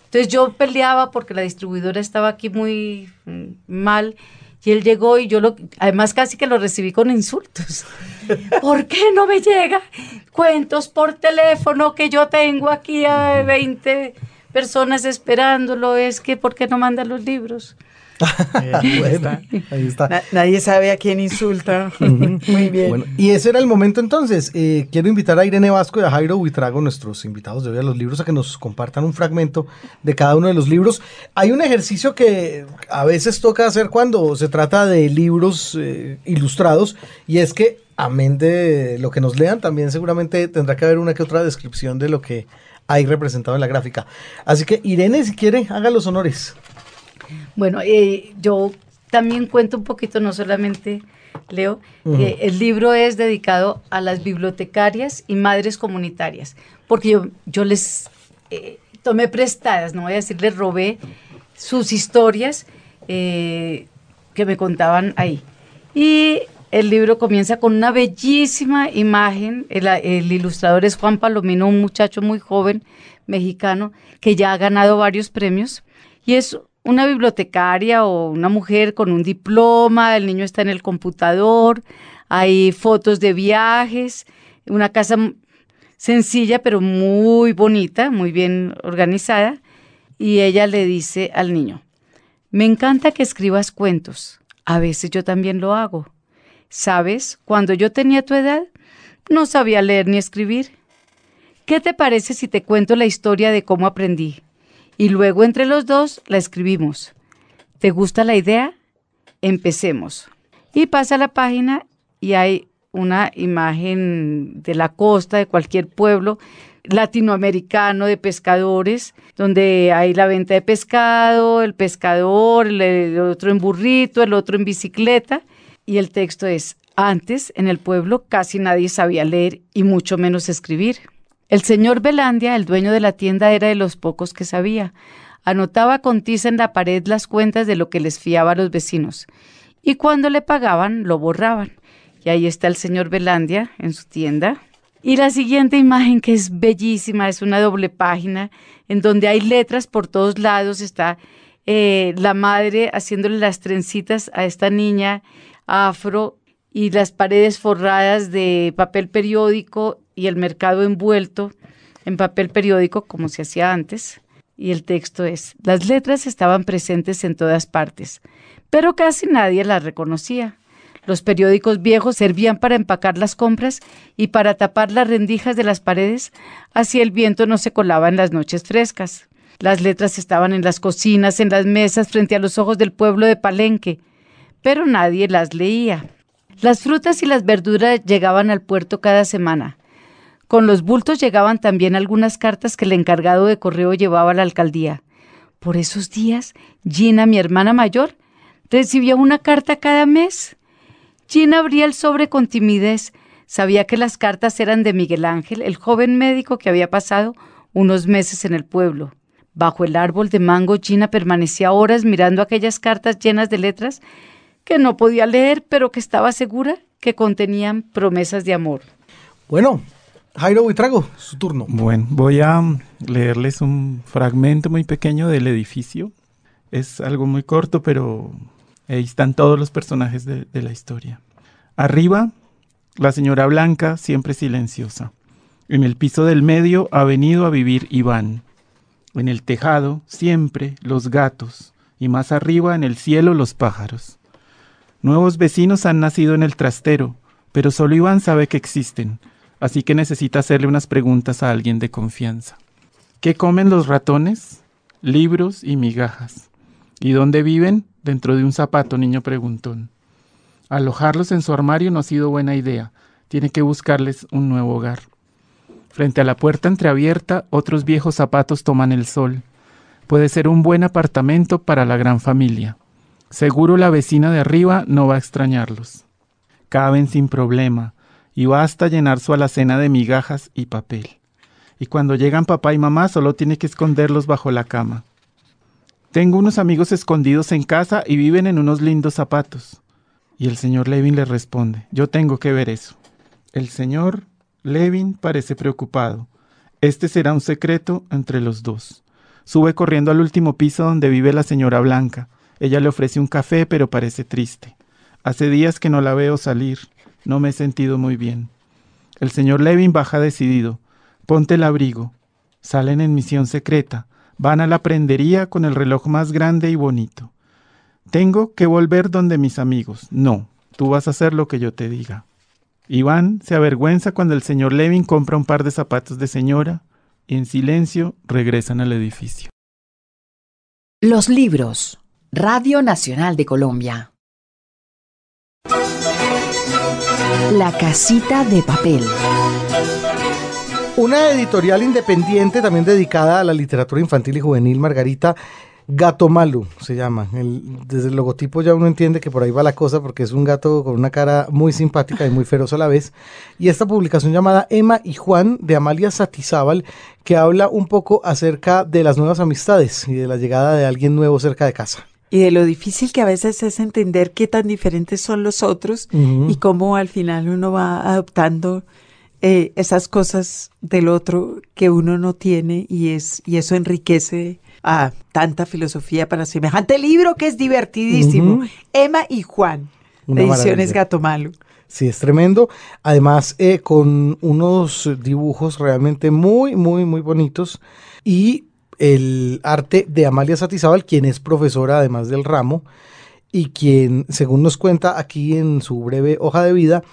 [SPEAKER 3] Entonces yo peleaba porque la distribuidora estaba aquí muy mm, mal y él llegó y yo lo, además casi que lo recibí con insultos. ¿Por qué no me llega cuentos por teléfono que yo tengo aquí a 20 personas esperándolo? Es que ¿por qué no manda los libros?
[SPEAKER 1] Ahí
[SPEAKER 4] Bueno,
[SPEAKER 1] está.
[SPEAKER 4] ahí está.
[SPEAKER 1] Na- nadie sabe a quién insulta. Muy bien.
[SPEAKER 4] Bueno, y ese era el momento entonces. Eh, quiero invitar a Irene Vasco y a Jairo Buitrago, nuestros invitados de hoy a los libros, a que nos compartan un fragmento de cada uno de los libros. Hay un ejercicio que a veces toca hacer cuando se trata de libros eh, ilustrados, y es que, amén de lo que nos lean, también seguramente tendrá que haber una que otra descripción de lo que hay representado en la gráfica. Así que, Irene, si quiere, haga los honores.
[SPEAKER 3] Bueno, eh, yo también cuento un poquito, no solamente leo, eh, el libro es dedicado a las bibliotecarias y madres comunitarias, porque yo, yo les eh, tomé prestadas, no voy a decir, les robé sus historias que me contaban ahí. Y el libro comienza con una bellísima imagen, el, el ilustrador es Juan Palomino, un muchacho muy joven mexicano que ya ha ganado varios premios y es una bibliotecaria o una mujer con un diploma, el niño está en el computador, hay fotos de viajes, una casa sencilla pero muy bonita, muy bien organizada, y ella le dice al niño, me encanta que escribas cuentos, a veces yo también lo hago. ¿Sabes? Cuando yo tenía tu edad, no sabía leer ni escribir. ¿Qué te parece si te cuento la historia de cómo aprendí? Y luego entre los dos la escribimos. ¿Te gusta la idea? Empecemos. Y pasa la página y hay una imagen de la costa de cualquier pueblo latinoamericano de pescadores, donde hay la venta de pescado, el pescador, el, otro en burrito, el otro en bicicleta. Y el texto es, antes en el pueblo casi nadie sabía leer y mucho menos escribir. El señor Belandia, el dueño de la tienda, era de los pocos que sabía. Anotaba con tiza en la pared las cuentas de lo que les fiaba a los vecinos. Y cuando le pagaban, lo borraban. Y ahí está el señor Belandia en su tienda. Y la siguiente imagen, que es bellísima, es una doble página en donde hay letras por todos lados. Está eh, la madre haciéndole las trencitas a esta niña afro y las paredes forradas de papel periódico y el mercado envuelto en papel periódico como se hacía antes. Y el texto es, las letras estaban presentes en todas partes, pero casi nadie las reconocía. Los periódicos viejos servían para empacar las compras y para tapar las rendijas de las paredes, así el viento no se colaba en las noches frescas. Las letras estaban en las cocinas, en las mesas, frente a los ojos del pueblo de Palenque, pero nadie las leía. Las frutas y las verduras llegaban al puerto cada semana. Con los bultos llegaban también algunas cartas que el encargado de correo llevaba a la alcaldía. Por esos días, Gina, mi hermana mayor, recibía una carta cada mes. Gina abría el sobre con timidez. Sabía que las cartas eran de Miguel Ángel, el joven médico que había pasado unos meses en el pueblo. Bajo el árbol de mango, Gina permanecía horas mirando aquellas cartas llenas de letras que no podía leer, pero que estaba segura que contenían promesas de amor.
[SPEAKER 4] Bueno, Jairo Buitrago, su turno.
[SPEAKER 2] Bueno, voy a leerles un fragmento muy pequeño del edificio. Es algo muy corto, pero ahí están todos los personajes de, de la historia. Arriba, la señora Blanca, siempre silenciosa. En el piso del medio ha venido a vivir Iván. En el tejado, siempre, los gatos. Y más arriba, en el cielo, los pájaros. Nuevos vecinos han nacido en el trastero, pero solo Iván sabe que existen, así que necesita hacerle unas preguntas a alguien de confianza. ¿Qué comen los ratones? Libros y migajas. ¿Y dónde viven? Dentro de un zapato, niño preguntón. Alojarlos en su armario no ha sido buena idea. Tiene que buscarles un nuevo hogar. Frente a la puerta entreabierta, otros viejos zapatos toman el sol. Puede ser un buen apartamento para la gran familia. Seguro la vecina de arriba no va a extrañarlos. Caben sin problema, y basta llenar su alacena de migajas y papel. Y cuando llegan papá y mamá solo tiene que esconderlos bajo la cama. Tengo unos amigos escondidos en casa y viven en unos lindos zapatos. Y el señor Levin le responde, yo tengo que ver eso. El señor Levin parece preocupado. Este será un secreto entre los dos. Sube corriendo al último piso donde vive la señora Blanca. Ella le ofrece un café, pero parece triste. Hace días que no la veo salir. No me he sentido muy bien. El señor Levin baja decidido. Ponte el abrigo. Salen en misión secreta. Van a la prendería con el reloj más grande y bonito. Tengo que volver donde mis amigos. No, tú vas a hacer lo que yo te diga. Iván se avergüenza cuando el señor Levin compra un par de zapatos de señora y en silencio regresan al edificio.
[SPEAKER 5] Los libros. Radio Nacional de Colombia. La casita de papel.
[SPEAKER 4] Una editorial independiente también dedicada a la literatura infantil y juvenil, Margarita Gato Malo se llama. El- desde el logotipo ya uno entiende que por ahí va la cosa porque es un gato con una cara muy simpática y muy feroz a la vez. Y esta publicación llamada Emma y Juan de Amalia Satizábal que habla un poco acerca de las nuevas amistades y de la llegada de alguien nuevo cerca de casa.
[SPEAKER 1] Y de lo difícil que a veces es entender qué tan diferentes son los otros
[SPEAKER 4] Ujú.
[SPEAKER 1] y cómo al final uno va adoptando eh, esas cosas del otro que uno no tiene y, es, y eso enriquece a tanta filosofía para semejante libro que es divertidísimo.
[SPEAKER 4] Ujú.
[SPEAKER 1] Emma y Juan,
[SPEAKER 4] Una
[SPEAKER 1] de Ediciones. Gato Malo.
[SPEAKER 4] Sí, es tremendo. Además, eh, con unos dibujos realmente muy, muy, muy bonitos. Y el arte de Amalia Satizábal, quien es profesora además del ramo, y quien, según nos cuenta aquí en su breve hoja de vida,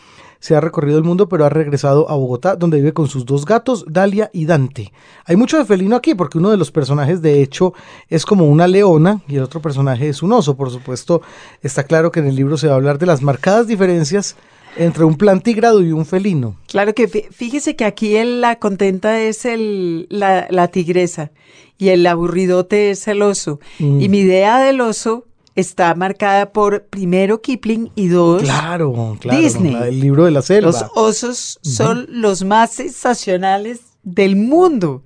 [SPEAKER 4] se ha recorrido el mundo, pero ha regresado a Bogotá, donde vive con sus dos gatos, Dalia y Dante. Hay mucho de felino aquí, porque uno de los personajes, de hecho, es como una leona y el otro personaje es un oso. Por supuesto, está claro que en el libro se va a hablar de las marcadas diferencias entre un plantígrado y un felino.
[SPEAKER 1] Claro que fí- fíjese que aquí el- la contenta es el, la, la tigresa y el aburridote es el oso.
[SPEAKER 4] Mm.
[SPEAKER 1] Y mi idea del oso está marcada por primero Kipling y dos
[SPEAKER 4] Claro, claro.
[SPEAKER 1] Disney.
[SPEAKER 4] del libro de la selva.
[SPEAKER 1] Los osos son los más sensacionales del mundo.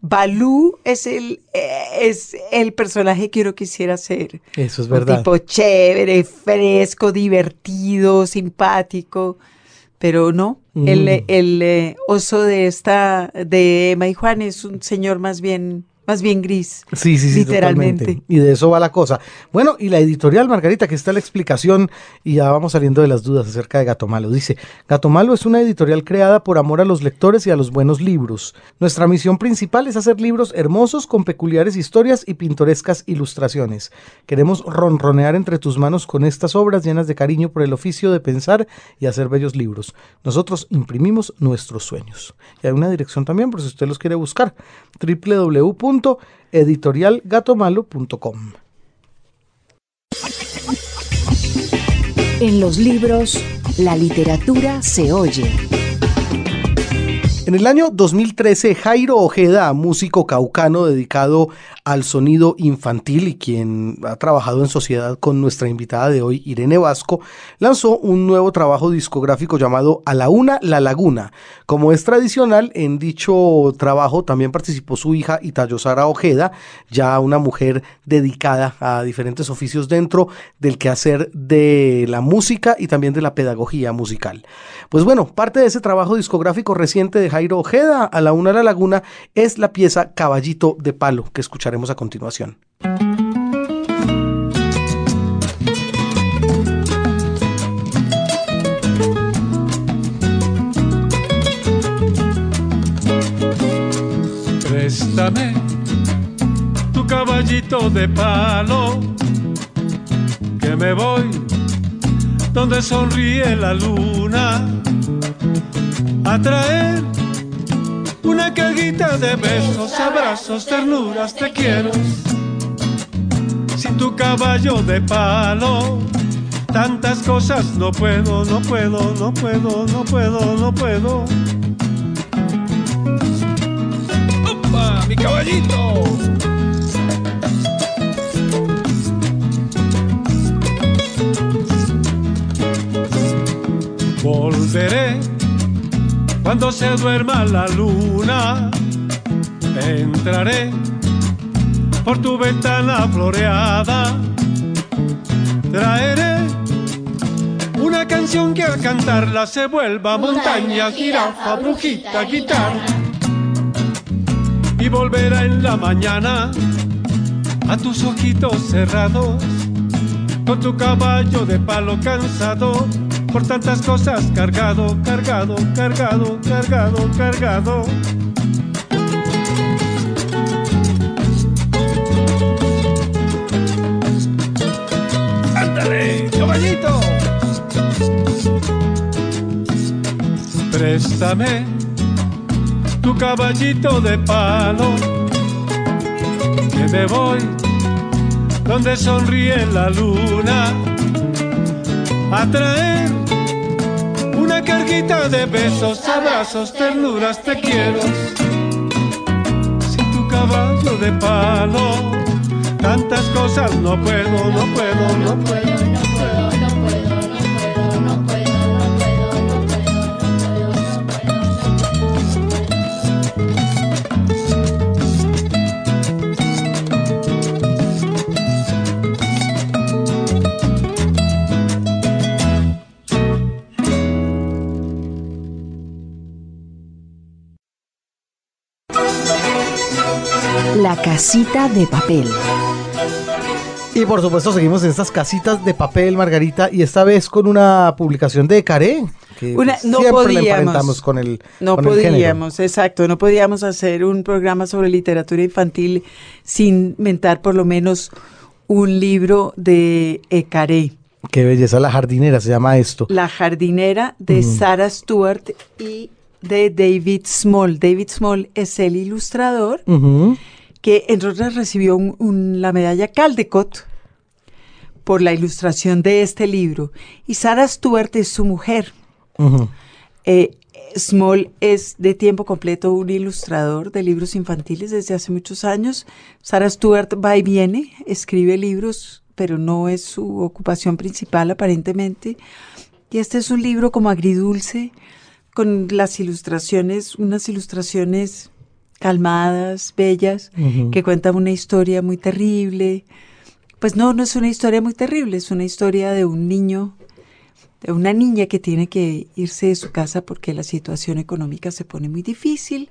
[SPEAKER 1] Balú es el, eh, es el personaje que uno quisiera ser.
[SPEAKER 4] Eso es
[SPEAKER 1] Un
[SPEAKER 4] verdad.
[SPEAKER 1] tipo chévere, fresco, divertido, simpático. Pero no, el,
[SPEAKER 4] Mm.
[SPEAKER 1] el, eh, oso de esta, de Emma y Juan es un señor más bien, más bien gris.
[SPEAKER 4] Sí, sí, sí,
[SPEAKER 1] Literalmente.
[SPEAKER 4] totalmente. Y de eso va la cosa. Bueno, y la editorial, Margarita, que está la explicación, y ya vamos saliendo de las dudas acerca de Gato Malo. Dice, Gato Malo es una editorial creada por amor a los lectores y a los buenos libros. Nuestra misión principal es hacer libros hermosos con peculiares historias y pintorescas ilustraciones. Queremos ronronear entre tus manos con estas obras llenas de cariño por el oficio de pensar y hacer bellos libros. Nosotros imprimimos nuestros sueños. Y hay una dirección también, por si usted los quiere buscar, www.editorialgatomalo.com.
[SPEAKER 5] En los libros, la literatura se oye.
[SPEAKER 4] En el año 2013, Jairo Ojeda, músico caucano dedicado al sonido infantil y quien ha trabajado en sociedad con nuestra invitada de hoy, Irene Vasco, lanzó un nuevo trabajo discográfico llamado A la Una, La Laguna. Como es tradicional, en dicho trabajo también participó su hija Itayosara Ojeda, ya una mujer dedicada a diferentes oficios dentro del quehacer de la música y también de la pedagogía musical. Pues bueno, parte de ese trabajo discográfico reciente de Jairo Ojeda a la Una la Laguna es la pieza Caballito de Palo que escucharemos a continuación.
[SPEAKER 6] Préstame tu caballito de palo, que me voy donde sonríe la luna a traer una carguita de besos, abrazos, ternuras, te quiero. Sin tu caballo de palo, tantas cosas no puedo, no puedo, no puedo, no puedo, no puedo. ¡Opa! ¡Mi caballito! Volveré cuando se duerma la luna. Entraré por tu ventana floreada. Traeré una canción que al cantarla se vuelva montaña, jirafa, brujita, guitarra. Y volverá en la mañana a tus ojitos cerrados con tu caballo de palo cansado por tantas cosas cargado, cargado, cargado, cargado, cargado. ¡Ándale, caballito! Préstame tu caballito de palo, que me voy donde sonríe la luna a traer carguita de besos, abrazos, ternuras, te quiero. Sin tu caballo de palo, tantas cosas no puedo, no puedo, no puedo.
[SPEAKER 5] Casita de papel.
[SPEAKER 4] Y por supuesto seguimos en estas casitas de papel, Margarita, y esta vez con una publicación de Caré. Que
[SPEAKER 1] Una-
[SPEAKER 4] pues,
[SPEAKER 1] no
[SPEAKER 4] siempre
[SPEAKER 1] podíamos.
[SPEAKER 4] emparentamos con el
[SPEAKER 1] No
[SPEAKER 4] con el
[SPEAKER 1] podíamos, exacto, no podíamos hacer un programa sobre literatura infantil sin mentar por lo menos un libro de Ecaré,
[SPEAKER 4] Qué belleza, la jardinera se llama esto.
[SPEAKER 1] La jardinera de Sarah Stewart y de David Small. David Small es el ilustrador. Que entre otras recibió un- un- la medalla Caldecott por la ilustración de este libro. Y Sarah Stewart es su mujer. Eh, Small es de tiempo completo un ilustrador de libros infantiles desde hace muchos años. Sarah Stewart va y viene, escribe libros, pero no es su ocupación principal aparentemente. Y este es un libro como agridulce, con las ilustraciones, unas ilustraciones calmadas, bellas, que cuentan una historia muy terrible. Pues no, no es una historia muy terrible, es una historia de un niño de una niña que tiene que irse de su casa porque la situación económica se pone muy difícil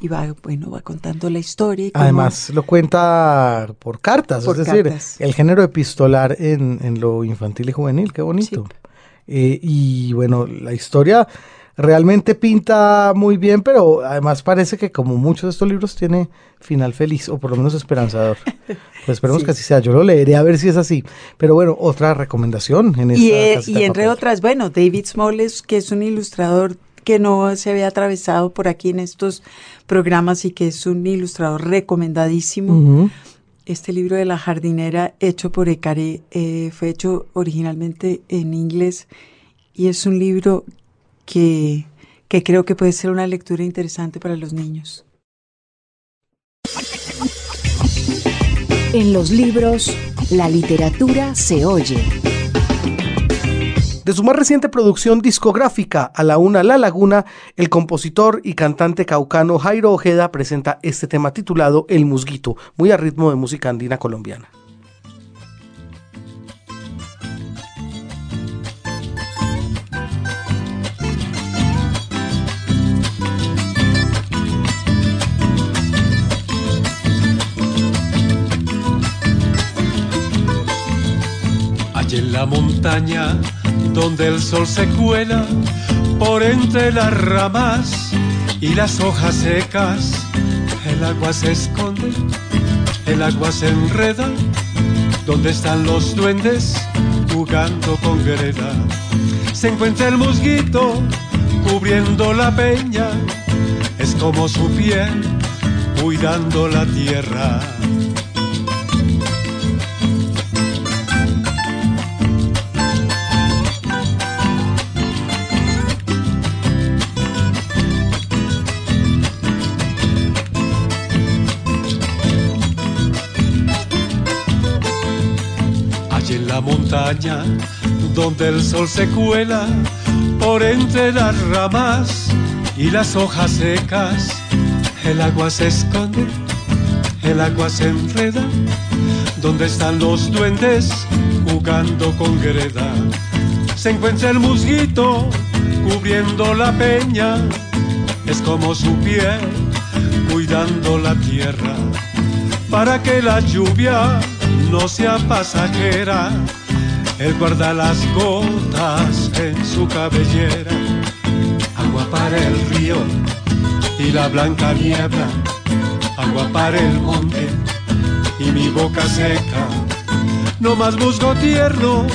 [SPEAKER 1] y va, bueno, va contando la historia. y cómo-
[SPEAKER 4] Además, lo cuenta por cartas,
[SPEAKER 1] Por
[SPEAKER 4] es decir,
[SPEAKER 1] cartas.
[SPEAKER 4] el género epistolar en, en lo infantil y juvenil, qué bonito. Eh, y bueno, la historia realmente pinta muy bien, pero además parece que como muchos de estos libros tiene final feliz, o por lo menos esperanzador. Pues esperemos
[SPEAKER 1] Sí.
[SPEAKER 4] que así sea, yo lo leeré a ver si es así. Pero bueno, otra recomendación en esta
[SPEAKER 1] y, eh, y
[SPEAKER 4] de
[SPEAKER 1] entre
[SPEAKER 4] papel.
[SPEAKER 1] otras, bueno, David Smollett, que es un ilustrador que no se había atravesado por aquí en estos programas y que es un ilustrador recomendadísimo. Este libro de la jardinera hecho por Ecaré eh, fue hecho originalmente en inglés y es un libro que, que creo que puede ser una lectura interesante para los niños.
[SPEAKER 5] En los libros, la literatura se oye.
[SPEAKER 4] De su más reciente producción discográfica, A la Una La Laguna, el compositor y cantante caucano Jairo Ojeda presenta este tema titulado El Musguito, muy a ritmo de música andina colombiana.
[SPEAKER 6] Allí en la montaña donde el sol se cuela por entre las ramas y las hojas secas, el agua se esconde, el agua se enreda, donde están los duendes jugando con greda. Se encuentra el musguito cubriendo la peña, es como su piel cuidando la tierra. La montaña, donde el sol se cuela por entre las ramas y las hojas secas, el agua se esconde, el agua se enreda, donde están los duendes jugando con greda. Se encuentra el musguito cubriendo la peña, es como su piel cuidando la tierra para que la lluvia no sea pasajera. Él guarda las gotas en su cabellera, agua para el río y la blanca niebla, agua para el monte y mi boca seca. No más musgo tierno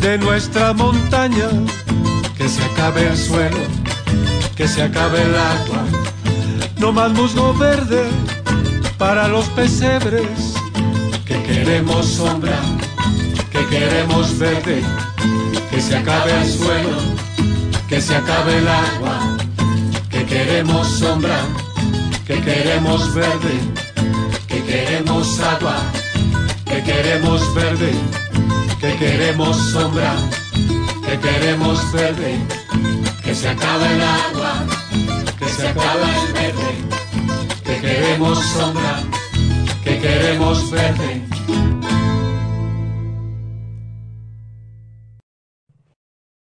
[SPEAKER 6] de nuestra montaña, que se acabe el suelo, que se acabe el agua. No más musgo verde para los pesebres, queremos sombra, que queremos verde, que se acabe el suelo, que se acabe el agua, que queremos sombra, que queremos verde, que queremos agua, que queremos verde, que queremos sombra, que queremos verde, que se acabe el agua, que se acabe el verde, que queremos sombra, que queremos verde.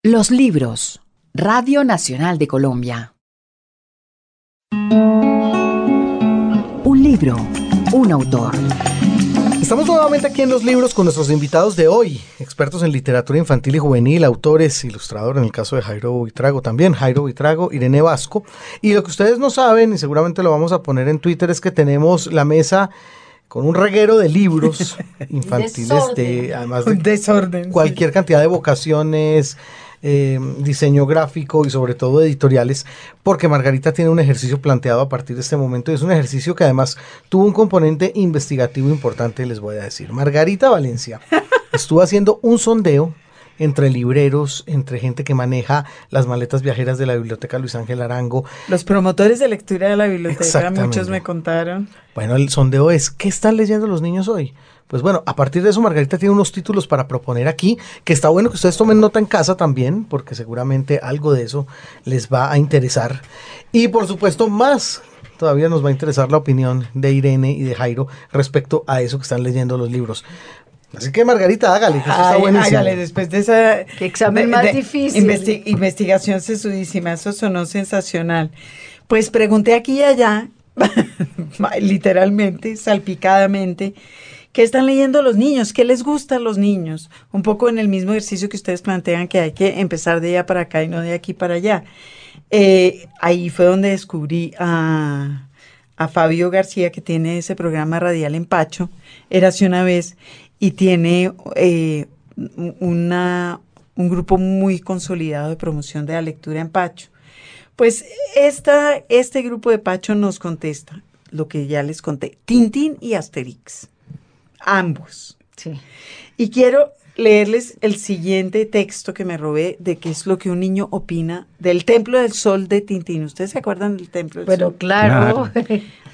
[SPEAKER 5] Los libros. Radio Nacional de Colombia. Un libro, un autor.
[SPEAKER 4] Estamos nuevamente aquí en los libros con nuestros invitados de hoy, expertos en literatura infantil y juvenil, autores, ilustradores, en el caso de Jairo Buitrago también, Jairo Buitrago, Irene Vasco. Y lo que ustedes no saben, y seguramente lo vamos a poner en Twitter, es que tenemos la mesa con un reguero de libros infantiles, de, además de
[SPEAKER 1] desorden.
[SPEAKER 4] cualquier cantidad de vocaciones, eh, diseño gráfico y sobre todo editoriales, porque Margarita tiene un ejercicio planteado a partir de este momento y es un ejercicio que además tuvo un componente investigativo importante, les voy a decir. Margarita Valencia estuvo haciendo un sondeo entre libreros, entre gente que maneja las maletas viajeras de la biblioteca Luis Ángel Arango.
[SPEAKER 1] Los promotores de lectura de la biblioteca, muchos me contaron.
[SPEAKER 4] Bueno, el sondeo es, ¿qué están leyendo los niños hoy? Pues bueno, a partir de eso Margarita tiene unos títulos para proponer aquí, que está bueno que ustedes tomen nota en casa también, porque seguramente algo de eso les va a interesar. Y por supuesto más, todavía nos va a interesar la opinión de Irene y de Jairo respecto a eso que están leyendo los libros. Así que Margarita, hágale, que eso está
[SPEAKER 1] Ay,
[SPEAKER 4] buenísimo.
[SPEAKER 1] hágale, después de esa...
[SPEAKER 3] Qué examen más difícil.
[SPEAKER 1] investi- investigación sesudísima, eso sonó sensacional. Pues pregunté aquí y allá, literalmente, salpicadamente, ¿qué están leyendo los niños? ¿Qué les gusta a los niños? Un poco en el mismo ejercicio que ustedes plantean que hay que empezar de allá para acá y no de aquí para allá. Eh, ahí fue donde descubrí a, a Fabio García, que tiene ese programa radial en Pacho, Érase una vez, y tiene eh, un- una, un grupo muy consolidado de promoción de la lectura en Pacho. Pues esta, este grupo de Pacho nos contesta lo que ya les conté, Tintín y Asterix, ambos.
[SPEAKER 3] Sí.
[SPEAKER 1] Y quiero leerles el siguiente texto que me robé de qué es lo que un niño opina del Templo del Sol de Tintín. ¿Ustedes se acuerdan del Templo del
[SPEAKER 3] Pero
[SPEAKER 1] Sol?
[SPEAKER 3] claro,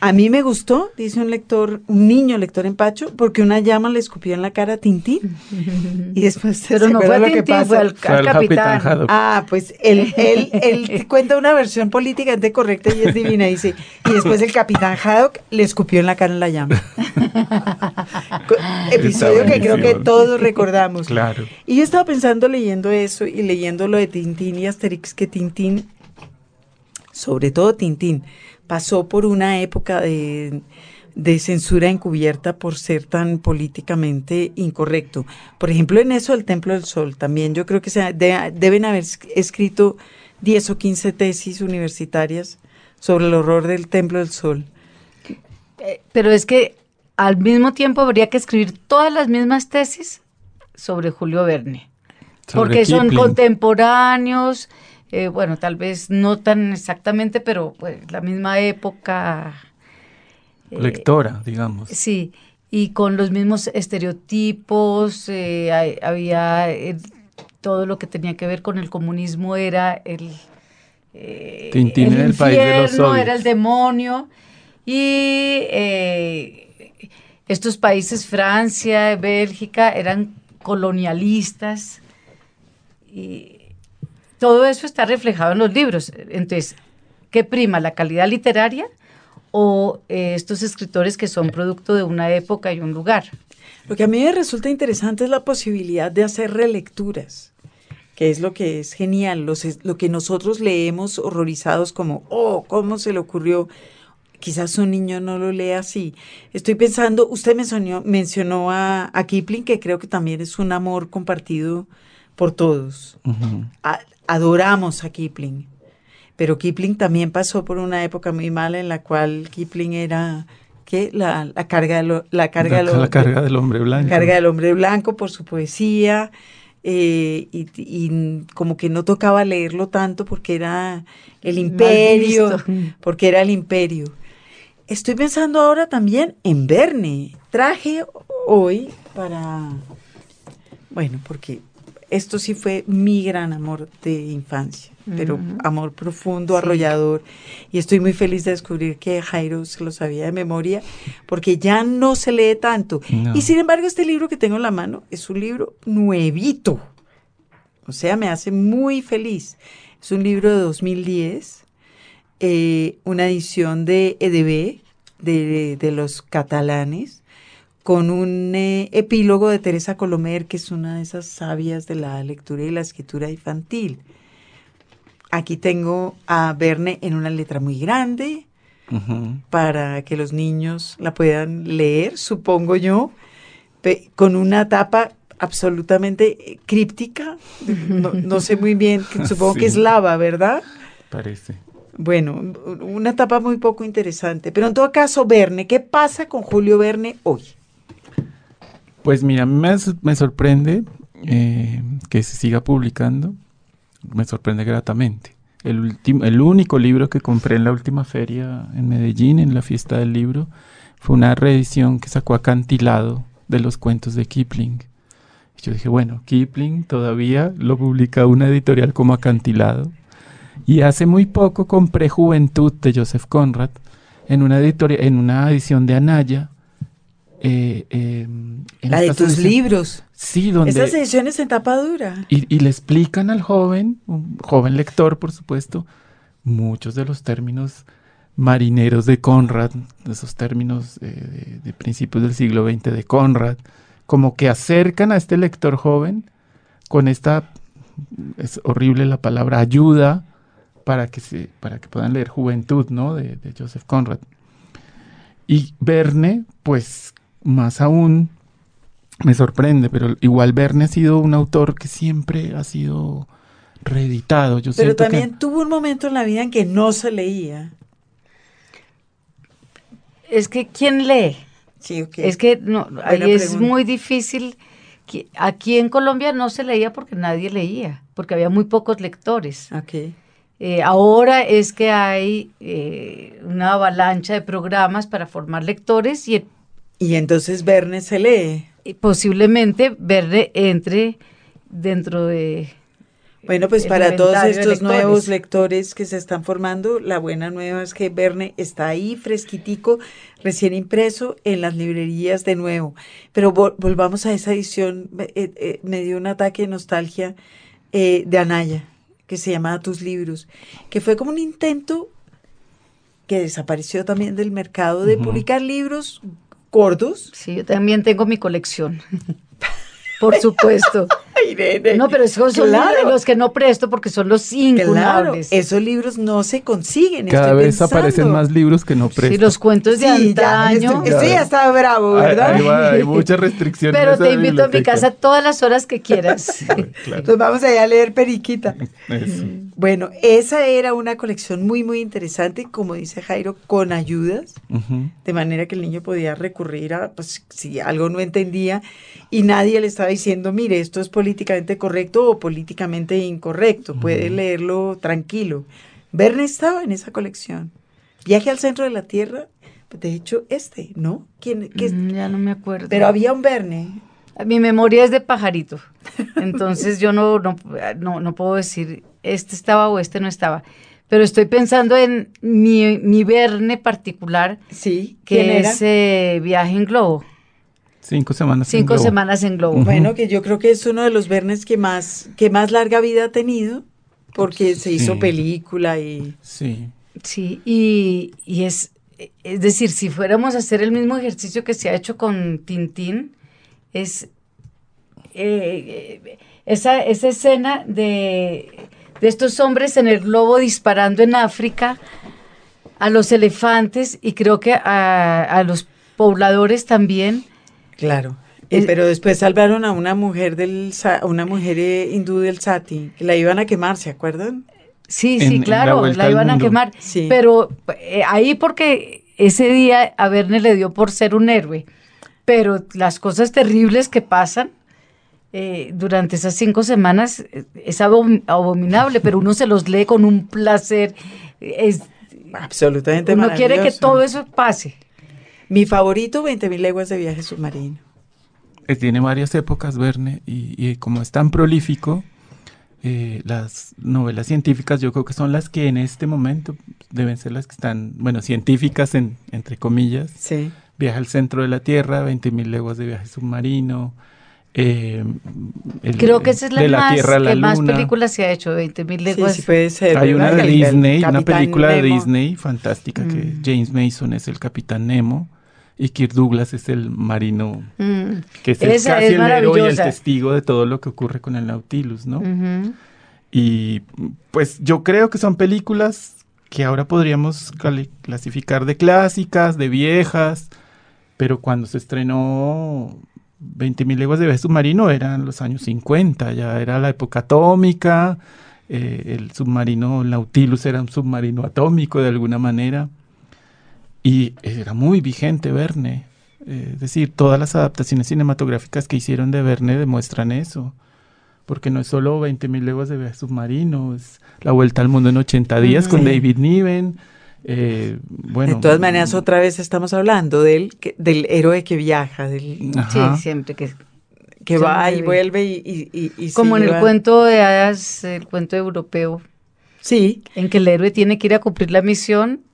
[SPEAKER 1] A mí me gustó, dice un lector, un niño lector en Pacho, porque una llama le escupió en la cara a Tintín. Y después
[SPEAKER 3] pero
[SPEAKER 1] ¿se
[SPEAKER 3] no fue
[SPEAKER 1] lo que
[SPEAKER 3] Tintín,
[SPEAKER 1] pasa?
[SPEAKER 3] fue al,
[SPEAKER 2] Fue
[SPEAKER 3] al
[SPEAKER 2] al
[SPEAKER 3] capitán.
[SPEAKER 2] Capitán Haddock.
[SPEAKER 1] Ah, pues él, él, él cuenta una versión políticamente correcta y es divina, dice, y después el capitán Haddock le escupió en la cara en la llama. Episodio que creo que todos recordamos.
[SPEAKER 2] Claro.
[SPEAKER 1] Y yo estaba pensando leyendo eso y leyendo lo de Tintín y Asterix, que Tintín, sobre todo Tintín, pasó por una época de, de censura encubierta por ser tan políticamente incorrecto. Por ejemplo, en eso del Templo del Sol, también yo creo que se, de- deben haber es- escrito 10 o 15 tesis universitarias sobre el horror del Templo del Sol.
[SPEAKER 3] Eh, Pero es que al mismo tiempo habría que escribir todas las mismas tesis sobre Julio Verne.
[SPEAKER 2] Sobre
[SPEAKER 3] porque son contemporáneos, eh, bueno, tal vez no tan exactamente, pero pues la misma época. eh,
[SPEAKER 2] Lectora, digamos.
[SPEAKER 3] Sí, y con los mismos estereotipos, eh, había todo lo que tenía que ver con el comunismo era el...
[SPEAKER 2] Tintín en el país de los
[SPEAKER 3] era el demonio. Y estos países, Francia, Bélgica, eran colonialistas. Y todo eso está reflejado en los libros. Entonces, ¿qué prima? ¿La calidad literaria o eh, estos escritores que son producto de una época y un lugar?
[SPEAKER 1] Lo que a mí me resulta interesante es la posibilidad de hacer relecturas, que es lo que es genial, los es- lo que nosotros leemos horrorizados como, oh, ¿cómo se le ocurrió? Quizás un niño no lo lee así. Estoy pensando, usted mencionó, mencionó a, a Kipling, que creo que también es un amor compartido por todos. A- adoramos a Kipling. Pero Kipling también pasó por una época muy mala en la cual Kipling era, ¿qué? La, la carga, de lo- la carga, de
[SPEAKER 2] la,
[SPEAKER 1] lo-
[SPEAKER 2] la carga del hombre blanco.
[SPEAKER 1] Carga del hombre blanco por su poesía eh, y, y como que no tocaba leerlo tanto porque era el imperio, porque era el imperio. Estoy pensando ahora también en Verne. Traje hoy para, bueno, porque esto sí fue mi gran amor de infancia, pero amor profundo,
[SPEAKER 3] Sí.
[SPEAKER 1] arrollador. Y estoy muy feliz de descubrir que Jairo se lo sabía de memoria, porque ya no se lee tanto.
[SPEAKER 2] No.
[SPEAKER 1] Y sin embargo, este libro que tengo en la mano es un libro nuevito. O sea, me hace muy feliz. Es un libro de 2010, eh, una edición de EDB, de, de los catalanes, con un eh, epílogo de Teresa Colomer, que es una de esas sabias de la lectura y la escritura infantil. Aquí tengo a Verne en una letra muy grande para que los niños la puedan leer, supongo yo, con una tapa absolutamente eh, críptica. No, no sé muy bien, supongo que es lava, ¿verdad?
[SPEAKER 2] Parece.
[SPEAKER 1] Bueno, una etapa muy poco interesante. Pero en todo caso, Verne, ¿qué pasa con Julio Verne hoy?
[SPEAKER 2] Pues mira, me, me sorprende eh, que se siga publicando. Me sorprende gratamente. El, último, el único libro que compré en la última feria en Medellín, en la fiesta del libro, fue una reedición que sacó acantilado de los cuentos de Kipling. Y yo dije, bueno, Kipling todavía lo publica una editorial como acantilado. Y hace muy poco compré Juventud de Joseph Conrad en una edición de Anaya. Eh, eh, en
[SPEAKER 1] La de tus libros.
[SPEAKER 2] Sí, donde...
[SPEAKER 1] Esas ediciones en tapa dura.
[SPEAKER 2] Y, y le explican al joven, un joven lector, por supuesto, muchos de los términos marineros de Conrad, esos términos eh, de, de principios del siglo XX de Conrad, como que acercan a este lector joven con esta, es horrible la palabra, ayuda para que, se, para que puedan leer Juventud, ¿no? De, de Joseph Conrad. Y Verne, pues más aún, me sorprende, pero igual Verne ha sido un autor que siempre ha sido reeditado. Yo
[SPEAKER 1] Pero
[SPEAKER 2] siento que-
[SPEAKER 1] también tuvo un momento en la vida en que no se leía.
[SPEAKER 3] Es que, ¿quién lee?
[SPEAKER 1] Sí, ok.
[SPEAKER 3] Es que no, ahí
[SPEAKER 1] Buena
[SPEAKER 3] es
[SPEAKER 1] pregunta.
[SPEAKER 3] muy difícil. Aquí en Colombia no se leía porque nadie leía, porque había muy pocos lectores.
[SPEAKER 1] Ok.
[SPEAKER 3] Eh, ahora es que hay eh, una avalancha de programas para formar lectores y el-
[SPEAKER 1] Y entonces Verne se lee.
[SPEAKER 3] posiblemente Verne entre dentro de
[SPEAKER 1] bueno, pues para todos estos nuevos lectores que se están formando, la buena nueva es que Verne está ahí fresquitico, recién impreso en las librerías de nuevo. Pero volvamos a esa edición, eh, eh, me dio un ataque de nostalgia eh, de Anaya, que se llama Tus libros, que fue como un intento que desapareció también del mercado de publicar libros
[SPEAKER 3] Sí, yo también tengo mi colección. Por supuesto. No, pero esos son los que no presto porque son los incunables.
[SPEAKER 1] esos libros no se consiguen.
[SPEAKER 2] Cada vez aparecen más libros que no presto.
[SPEAKER 3] Sí, los cuentos de antaño.
[SPEAKER 1] esto, ya está bravo, ¿verdad?
[SPEAKER 2] Hay, muchas restricciones.
[SPEAKER 3] Pero te invito a mi casa todas las horas que quieras.
[SPEAKER 1] Entonces vamos allá a leer Periquita. Bueno, esa era una colección muy, muy interesante, como dice Jairo, con ayudas, de manera que el niño podía recurrir a, pues, si algo no entendía y nadie le estaba diciendo, mire, esto es políticamente correcto o políticamente incorrecto, puede leerlo tranquilo. Verne estaba en esa colección. Viaje al centro de la Tierra, de hecho, este, ¿no? ¿Quién,
[SPEAKER 3] mm, ya no me acuerdo.
[SPEAKER 1] Pero había un Verne.
[SPEAKER 3] Mi memoria es de pajarito, entonces yo no, no, no, puedo decir este estaba o este no estaba pero estoy pensando en mi, mi Verne particular,
[SPEAKER 1] sí,
[SPEAKER 3] que es eh, Viaje en Globo.
[SPEAKER 2] Cinco semanas
[SPEAKER 3] Cinco en globo. semanas en globo.
[SPEAKER 1] Bueno, que yo creo que es uno de los Vernes que más, que más larga vida ha tenido, porque se hizo película y...
[SPEAKER 2] Sí.
[SPEAKER 3] Sí, y, es, es decir, si fuéramos a hacer el mismo ejercicio que se ha hecho con Tintín, es eh, esa, esa escena de, de estos hombres en el globo disparando en África a los elefantes y creo que a, a los pobladores también
[SPEAKER 1] Claro. Eh, pero después salvaron a una mujer del una mujer eh, hindú del Sati, que la iban a quemar, ¿se acuerdan?
[SPEAKER 3] Sí, sí, claro, la, iban a quemar. Sí. Pero eh, ahí porque ese día a Verne le dio por ser un héroe. Pero las cosas terribles que pasan durante esas cinco semanas es abominable, pero uno se los lee con un placer. Es,
[SPEAKER 1] Absolutamente
[SPEAKER 3] Uno quiere que todo eso pase.
[SPEAKER 1] Mi favorito, 20.000 leguas de viaje submarino.
[SPEAKER 2] Eh, tiene varias épocas, Verne, y, como es tan prolífico, eh, las novelas científicas yo creo que son las que en este momento deben ser las que están, bueno, científicas en, entre comillas.
[SPEAKER 1] Sí.
[SPEAKER 2] Viaja al centro de la Tierra, 20.000 leguas de viaje submarino. Eh,
[SPEAKER 3] Creo que esa es la, más, que más películas se ha hecho, 20.000 leguas.
[SPEAKER 1] Sí, sí puede ser.
[SPEAKER 2] Hay una de Disney, una película de Disney fantástica que mm. James Mason es el capitán Nemo y Kirk Douglas es el marino, mm. que es, casi el héroe y el testigo de todo lo que ocurre con el Nautilus, ¿no? Y pues yo creo que son películas que ahora podríamos clasificar de clásicas, de viejas, pero cuando se estrenó 20.000 leguas de viaje submarino eran los años 50, ya era la época atómica, eh, el submarino Nautilus era un submarino atómico de alguna manera. Y era muy vigente Verne. Eh, es decir, todas las adaptaciones cinematográficas que hicieron de Verne demuestran eso. Porque no es solo 20.000 leguas de viaje submarino, es La Vuelta al Mundo en 80 días con David Niven. Eh, bueno,
[SPEAKER 1] de todas maneras, otra vez estamos hablando del, del héroe que viaja. Del,
[SPEAKER 3] sí, siempre que
[SPEAKER 1] que va y vuelve y, y,
[SPEAKER 3] como en el cuento de hadas, el cuento europeo.
[SPEAKER 1] Sí.
[SPEAKER 3] En que el héroe tiene que ir a cumplir la misión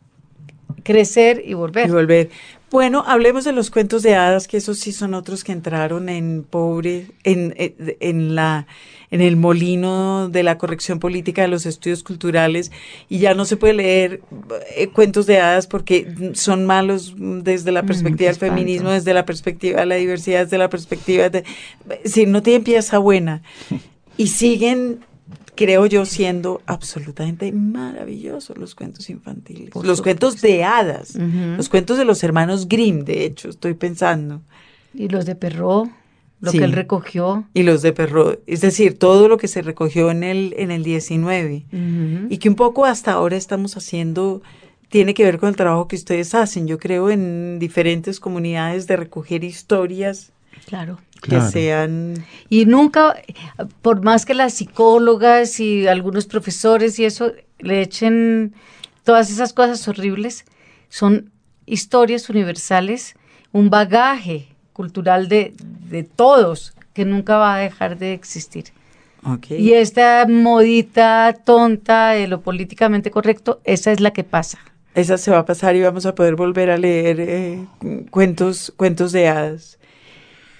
[SPEAKER 3] crecer y volver.
[SPEAKER 1] Y volver. Bueno, hablemos de los cuentos de hadas, que esos sí son otros que entraron en pobre, en, en, la, en el molino de la corrección política de los estudios culturales, y ya no se puede leer eh, cuentos de hadas porque son malos desde la mm, perspectiva del feminismo, desde la perspectiva de la diversidad, desde la perspectiva de... Si no tienen pieza buena. Y siguen creo yo, siendo absolutamente maravillosos los cuentos infantiles. los cuentos de hadas, los cuentos de los hermanos Grimm, de hecho, estoy pensando.
[SPEAKER 3] Y los de Perrault, lo que él recogió.
[SPEAKER 1] Y los de Perrault, es decir, todo lo que se recogió en el, en el 19. Y que un poco hasta ahora estamos haciendo tiene que ver con el trabajo que ustedes hacen, yo creo, en diferentes comunidades de recoger historias.
[SPEAKER 3] Claro
[SPEAKER 1] que sean...
[SPEAKER 3] Y nunca, por más que las psicólogas y algunos profesores y eso le echen todas esas cosas horribles, son historias universales, un bagaje cultural de, de todos, que nunca va a dejar de existir.
[SPEAKER 1] Ok.
[SPEAKER 3] Y esta modita tonta de lo políticamente correcto, esa es la que pasa.
[SPEAKER 1] Esa se va a pasar y vamos a poder volver a leer eh, cuentos, cuentos de hadas.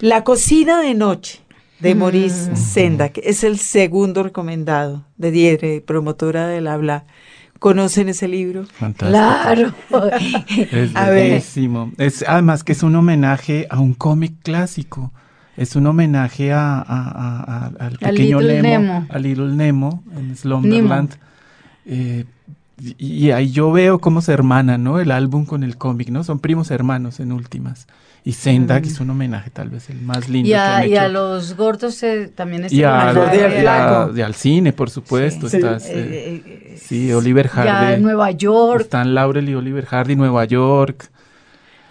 [SPEAKER 1] La cocina de noche de Maurice Sendak es el segundo recomendado de Diere, promotora del habla. ¿Conocen ese libro?
[SPEAKER 2] Fantástico.
[SPEAKER 3] Claro.
[SPEAKER 2] Es bellísimo. Es, además que es un homenaje a un cómic clásico. Es un homenaje a, a- a- a- al pequeño
[SPEAKER 3] Little
[SPEAKER 2] Nemo,
[SPEAKER 3] Nemo.
[SPEAKER 2] a Little Nemo en Slumberland. Eh, y, ahí yo veo cómo se hermanan, ¿no? El álbum con el cómic, ¿no? Son primos hermanos en últimas. Y Sendak hizo un homenaje, tal vez el más lindo
[SPEAKER 3] y,
[SPEAKER 2] que
[SPEAKER 3] a,
[SPEAKER 2] han
[SPEAKER 3] y a
[SPEAKER 2] hecho.
[SPEAKER 3] los gordos eh, también
[SPEAKER 2] y,
[SPEAKER 1] Gordo y al
[SPEAKER 2] y a-
[SPEAKER 1] Flaco.
[SPEAKER 2] y al cine, por supuesto.
[SPEAKER 1] Sí.
[SPEAKER 2] Estás,
[SPEAKER 3] Eh,
[SPEAKER 2] eh,
[SPEAKER 3] eh,
[SPEAKER 2] sí, Oliver Hardy.
[SPEAKER 3] en Nueva York.
[SPEAKER 2] Están Laurel y Oliver Hardy, Nueva York.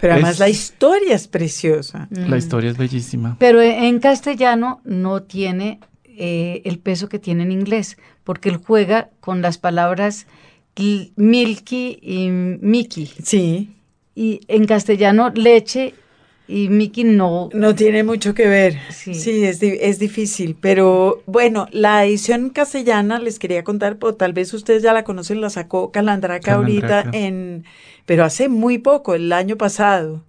[SPEAKER 1] Pero además
[SPEAKER 2] Es-
[SPEAKER 1] la historia es preciosa.
[SPEAKER 2] La historia es bellísima.
[SPEAKER 3] Pero en castellano no tiene eh, el peso que tiene en inglés, porque él juega con las palabras milky y Mickey.
[SPEAKER 1] Sí,
[SPEAKER 3] Y en castellano leche y Mickey no.
[SPEAKER 1] no tiene mucho que ver.
[SPEAKER 3] Sí.
[SPEAKER 1] Sí, es, es difícil. Pero bueno, la edición castellana les quería contar, o tal vez ustedes ya la conocen, la sacó Calandraca, ahorita en, pero hace muy poco, el año pasado.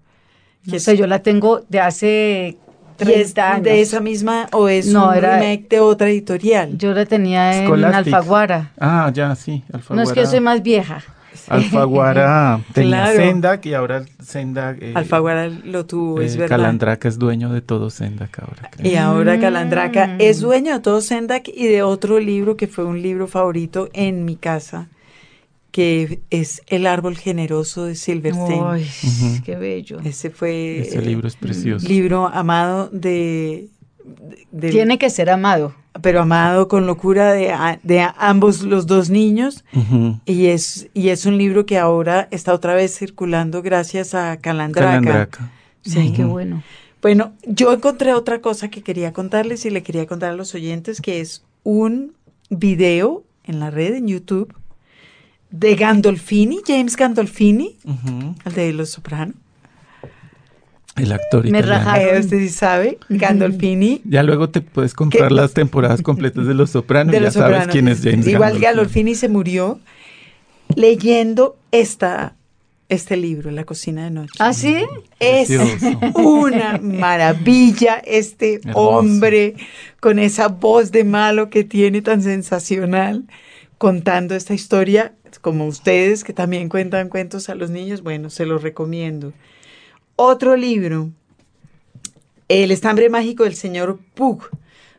[SPEAKER 3] No sé, yo la tengo de hace
[SPEAKER 1] Y es
[SPEAKER 3] 30 años.
[SPEAKER 1] de esa misma o es
[SPEAKER 3] No,
[SPEAKER 1] un
[SPEAKER 3] era-
[SPEAKER 1] remake de otra editorial.
[SPEAKER 3] Yo la tenía en
[SPEAKER 2] Scholastic.
[SPEAKER 3] Alfaguara.
[SPEAKER 2] Ah, ya, sí. Alfaguara.
[SPEAKER 3] No es que yo soy más vieja.
[SPEAKER 2] Alfaguara tenía
[SPEAKER 1] Claro.
[SPEAKER 2] Sendak y ahora Sendak. eh,
[SPEAKER 1] Alfaguara lo tuvo, es
[SPEAKER 2] eh,
[SPEAKER 1] verdad.
[SPEAKER 2] Calandraca es dueño de todo Sendak ahora, creo.
[SPEAKER 1] Y ahora
[SPEAKER 3] Mm.
[SPEAKER 1] Calandraca es dueño de todo Sendak y de otro libro que fue un libro favorito en mi casa, que es El árbol generoso de Silverstein.
[SPEAKER 3] Ay, qué bello.
[SPEAKER 1] Ese fue
[SPEAKER 2] Ese libro es precioso.
[SPEAKER 1] libro amado de,
[SPEAKER 3] Tiene que ser amado.
[SPEAKER 1] pero amado con locura de, a- de ambos los dos niños y es y es un libro que ahora está otra vez circulando gracias a Calandraca.
[SPEAKER 2] Calandraca.
[SPEAKER 1] Sí.
[SPEAKER 3] Ay, qué bueno.
[SPEAKER 1] Bueno, yo encontré otra cosa que quería contarles y le quería contar a los oyentes, que es un video en la red, en YouTube, de Gandolfini, James Gandolfini,
[SPEAKER 2] Ujú.
[SPEAKER 1] el de Los Soprano.
[SPEAKER 2] El actor
[SPEAKER 3] Me
[SPEAKER 2] italiano.
[SPEAKER 3] rajaron.
[SPEAKER 1] Eh, usted sí sabe, Gandolfini.
[SPEAKER 2] Ya luego te puedes comprar
[SPEAKER 1] ¿Qué?
[SPEAKER 2] las temporadas completas de Los Sopranos.
[SPEAKER 1] de
[SPEAKER 2] ya
[SPEAKER 1] Los
[SPEAKER 2] sabes
[SPEAKER 1] Soprano.
[SPEAKER 2] quién es James
[SPEAKER 1] Igual
[SPEAKER 2] Gandolfini.
[SPEAKER 1] Gandolfini se murió leyendo esta, este libro, La cocina de noche.
[SPEAKER 3] ¿Ah, sí?
[SPEAKER 1] Es
[SPEAKER 2] Precioso.
[SPEAKER 1] una maravilla este
[SPEAKER 2] Hermoso.
[SPEAKER 1] hombre con esa voz de malo que tiene tan sensacional contando esta historia, como ustedes que también cuentan cuentos a los niños, bueno, se los recomiendo. Otro libro, El estambre mágico del señor Pug,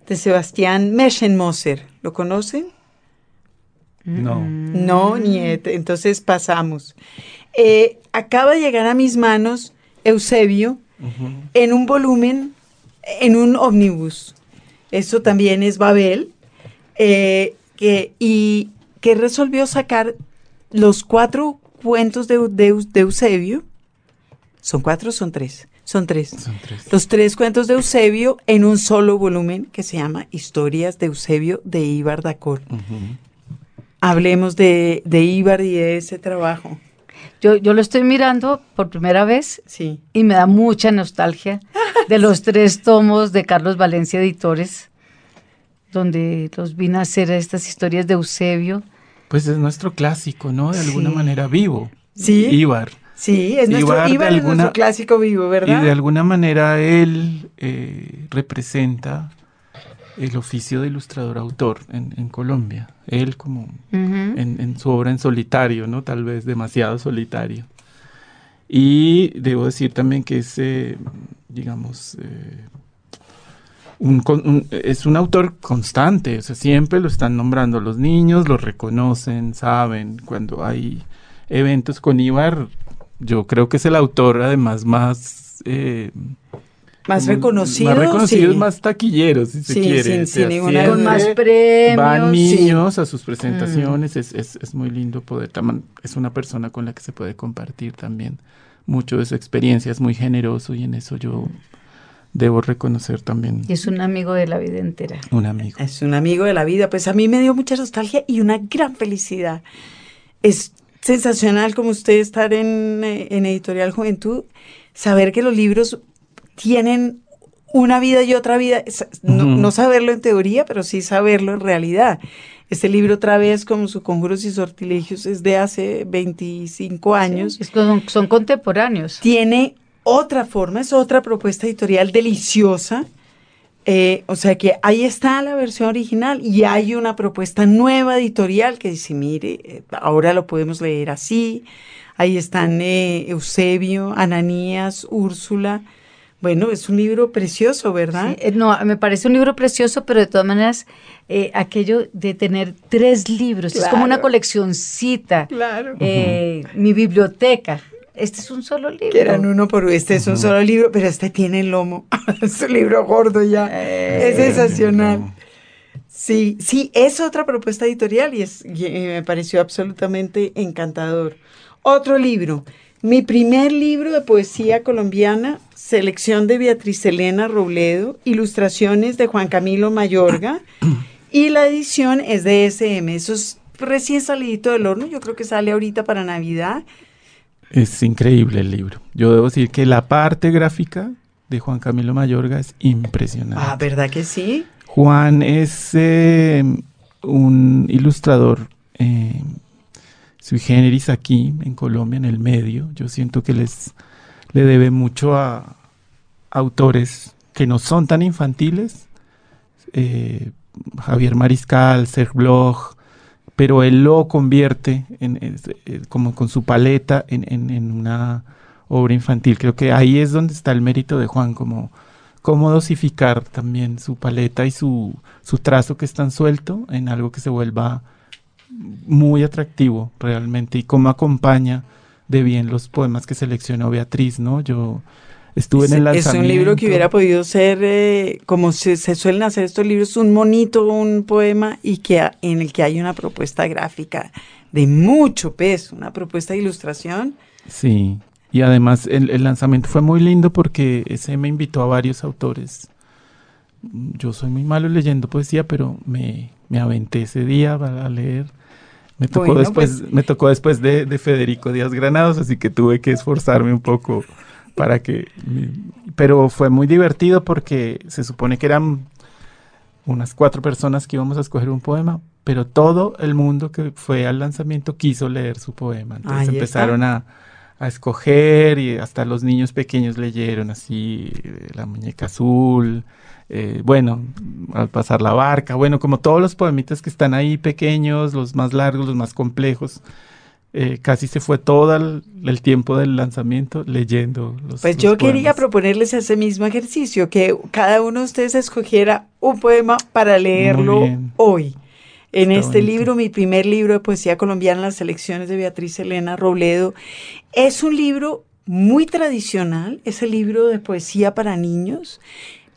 [SPEAKER 1] de Sebastián Meschenmoser. ¿Lo conocen?
[SPEAKER 2] No.
[SPEAKER 1] No, niet. Entonces pasamos. Eh, acaba de llegar a mis manos Eusebio en un volumen, en un ómnibus. Eso también es Babel. eh, que, y que resolvió sacar los cuatro cuentos de, de- de Eusebio. ¿Son cuatro o son tres? Son tres.
[SPEAKER 2] Son tres.
[SPEAKER 1] Los tres cuentos de Eusebio en un solo volumen que se llama Historias de Eusebio de Ibar Dacor. Hablemos de, de Ibar y de ese trabajo.
[SPEAKER 3] Yo, yo lo estoy mirando por primera vez
[SPEAKER 1] Sí.
[SPEAKER 3] y me da mucha nostalgia de los tres tomos de Carlos Valencia Editores, donde los vi nacer estas historias de Eusebio.
[SPEAKER 2] Pues es nuestro clásico, ¿no? De alguna
[SPEAKER 3] Sí.
[SPEAKER 2] manera vivo.
[SPEAKER 1] Sí.
[SPEAKER 2] Ibar.
[SPEAKER 1] Sí, es nuestro,
[SPEAKER 2] Ibar
[SPEAKER 1] Ibar es nuestro clásico vivo, ¿verdad?
[SPEAKER 2] Y de alguna manera él eh, representa el oficio de ilustrador-autor en, en Colombia. Él como en, en su obra en solitario, ¿no? Tal vez demasiado solitario. Y debo decir también que es, eh, digamos, eh, un con- un- es un autor constante, o sea, siempre lo están nombrando los niños, lo reconocen, saben, cuando hay eventos con Ibar, yo creo que es el autor además más... eh,
[SPEAKER 1] más reconocido.
[SPEAKER 2] Más reconocido,
[SPEAKER 1] sí.
[SPEAKER 2] más taquillero, si se quiere.
[SPEAKER 1] sin- sin ninguna
[SPEAKER 3] Con más premios.
[SPEAKER 2] Van
[SPEAKER 1] sí.
[SPEAKER 2] niños a sus presentaciones, es, es, es muy lindo poder, es una persona con la que se puede compartir también mucho de su experiencia, es muy generoso y en eso yo debo reconocer también
[SPEAKER 3] Y es un amigo de la vida entera.
[SPEAKER 2] un amigo.
[SPEAKER 1] Es un amigo de la vida. Pues a mí me dio mucha nostalgia y una gran felicidad. Es sensacional como usted estar en, eh, en Editorial Juventud, saber que los libros tienen una vida y otra vida, no, no, saberlo en teoría, pero sí saberlo en realidad. Este libro otra vez, como sus conjuros y sortilegios, es de hace 25 años.
[SPEAKER 3] son, son, contemporáneos.
[SPEAKER 1] Tiene otra forma, es otra propuesta editorial deliciosa. Eh, o sea que ahí está la versión original y hay una propuesta nueva editorial que dice, mire, eh, ahora lo podemos leer así. Ahí están eh, Eusebio, Ananías, Úrsula. Bueno, es un libro precioso, ¿verdad?
[SPEAKER 3] no, me parece un libro precioso, pero de todas maneras, aquello de tener tres libros, es como una coleccioncita.
[SPEAKER 1] Claro.
[SPEAKER 3] Mi biblioteca. Este es un solo libro.
[SPEAKER 1] Que eran uno por este es un solo libro, pero este tiene el lomo. es un libro gordo ya. es eh, sensacional. Sí, sí, es otra propuesta editorial y, es, me pareció absolutamente encantador. Otro libro, mi primer libro de poesía colombiana, selección de Beatriz Elena Robledo, ilustraciones de Juan Camilo Mayorga y la edición es de SM. Eso es recién salidito del horno, yo creo que sale ahorita para Navidad
[SPEAKER 2] es increíble el libro. Yo debo decir que la parte gráfica de Juan Camilo Mayorga es impresionante.
[SPEAKER 1] Ah, ¿verdad que sí?
[SPEAKER 2] Juan es eh, un ilustrador eh, sui generis aquí en Colombia, en el medio. Yo siento que les le debe mucho a autores que no son tan infantiles. Eh, Javier Mariscal, Serge Bloch, pero él lo convierte en, eh, como con su paleta en, una obra infantil. Creo que ahí es donde está el mérito de Juan, como cómo dosificar también su paleta y su, su trazo que es tan suelto en algo que se vuelva muy atractivo realmente y cómo acompaña de bien los poemas que seleccionó Beatriz, ¿no? Yo Estuve en el lanzamiento.
[SPEAKER 1] Es un libro que hubiera podido ser, eh, como se, suelen hacer estos libros, un monito, un poema, y que en el que hay una propuesta gráfica de mucho peso, una propuesta de ilustración.
[SPEAKER 2] Sí, y además el, lanzamiento fue muy lindo porque ese me invitó a varios autores. Yo soy muy malo leyendo poesía, pero me, me aventé ese día para leer. Me tocó después, pues me tocó después de, de Federico Díaz Granados, así que tuve que esforzarme un poco para que... Pero fue muy divertido porque se supone que eran unas cuatro personas que íbamos a escoger un poema, pero todo el mundo que fue al lanzamiento quiso leer su poema. Entonces empezaron a, a, escoger y hasta los niños pequeños leyeron así eh, La muñeca azul, eh, bueno, al pasar la barca, bueno, como todos los poemitas que están ahí pequeños, los más largos, los más complejos. Eh, casi se fue todo el, tiempo del lanzamiento leyendo los
[SPEAKER 1] Pues yo quería proponerles ese mismo ejercicio, que cada uno de ustedes escogiera un poema para leerlo hoy. En este libro, mi primer libro de poesía colombiana, Las selecciones de Beatriz Elena Robledo, es un libro muy tradicional, es el libro de poesía para niños,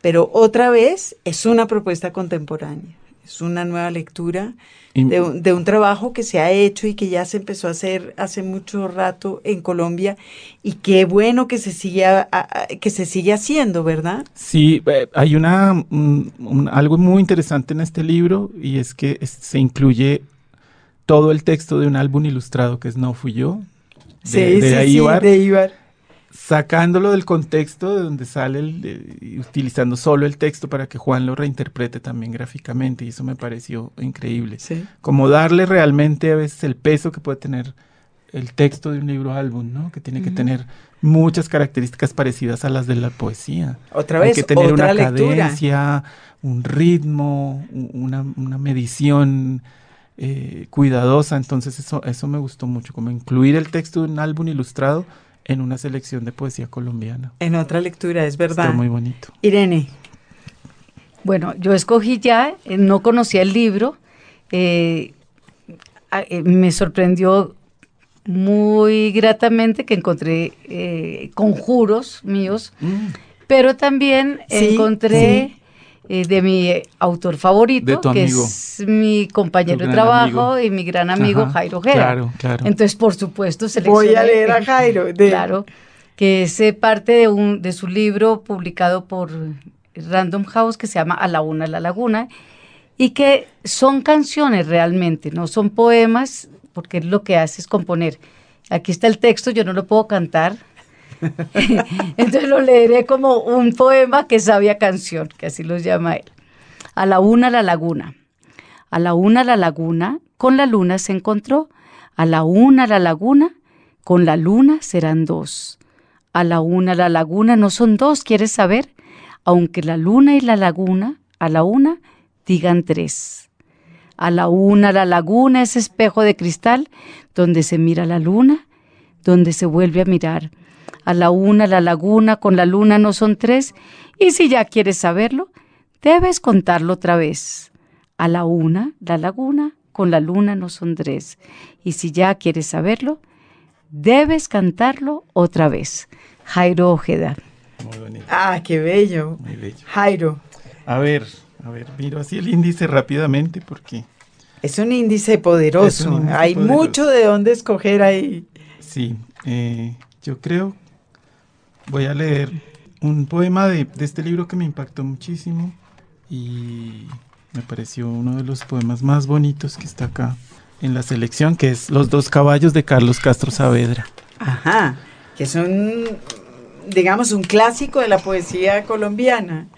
[SPEAKER 1] pero otra vez es una propuesta contemporánea, es una nueva lectura de, un trabajo que se ha hecho y que ya se empezó a hacer hace mucho rato en Colombia y qué bueno que se sigue, que se sigue haciendo, ¿verdad?
[SPEAKER 2] Sí, eh, hay una algo muy interesante en este libro y es que se incluye todo el texto de un álbum ilustrado que es No Fui Yo.
[SPEAKER 1] De, sí, sí, de Ibar
[SPEAKER 2] sacándolo del contexto de donde sale, el, utilizando solo el texto para que Juan lo reinterprete también gráficamente, y eso me pareció increíble. Como darle realmente a veces el peso que puede tener el texto de un libro álbum, ¿no? Que tiene que tener muchas características parecidas a las de la poesía.
[SPEAKER 1] Otra vez,
[SPEAKER 2] Hay que tener una cadencia, un ritmo, una, medición eh, cuidadosa. Entonces eso, eso me gustó mucho, como incluir el texto de un álbum ilustrado en una selección de poesía colombiana.
[SPEAKER 1] En otra lectura, es verdad. Está
[SPEAKER 2] muy bonito.
[SPEAKER 1] Irene.
[SPEAKER 3] Bueno, yo escogí ya, eh, no conocía el libro, eh, eh, me sorprendió muy gratamente que encontré conjuros míos, mm. pero también encontré eh, de mi autor favorito, que es mi compañero de trabajo y mi gran amigo Jairo Gera.
[SPEAKER 2] Claro, claro.
[SPEAKER 3] Entonces, por supuesto,
[SPEAKER 1] Voy a leer a Jairo.
[SPEAKER 3] Claro, que es eh, parte de, un, de su libro publicado por Random House que se llama A la una la laguna y que son canciones realmente, no son poemas, porque lo que hace es componer. Aquí está el texto, yo no lo puedo cantar, Entonces lo leeré como un poema que sabía canción, que así los llama él. A la una la laguna. A la una la laguna, con la luna se encontró. A la una la laguna, con la luna serán dos. A la una la laguna no son dos, ¿quieres saber? Aunque la luna y la laguna, a la una, digan tres. A la una la laguna es espejo de cristal donde se mira la luna, donde se vuelve a mirar. A la una la laguna con la luna no son tres, y si ya quieres saberlo, debes contarlo otra vez. A la una la laguna con la luna no son tres, y si ya quieres saberlo, debes cantarlo otra vez. Jairo Ojeda.
[SPEAKER 2] Muy bonito.
[SPEAKER 1] Ah, qué bello.
[SPEAKER 2] Muy bello.
[SPEAKER 1] Jairo,
[SPEAKER 2] A ver, a ver, miro así el índice rápidamente porque
[SPEAKER 1] es un índice poderoso.
[SPEAKER 2] Es un índice
[SPEAKER 1] Hay
[SPEAKER 2] poderoso.
[SPEAKER 1] mucho de dónde escoger ahí.
[SPEAKER 2] sí, eh, yo creo, voy a leer un poema de, de este libro que me impactó muchísimo y me pareció uno de los poemas más bonitos que está acá en la selección, que es Los dos caballos de Carlos Castro Saavedra.
[SPEAKER 1] Ajá. Que son, digamos, un clásico de la poesía colombiana.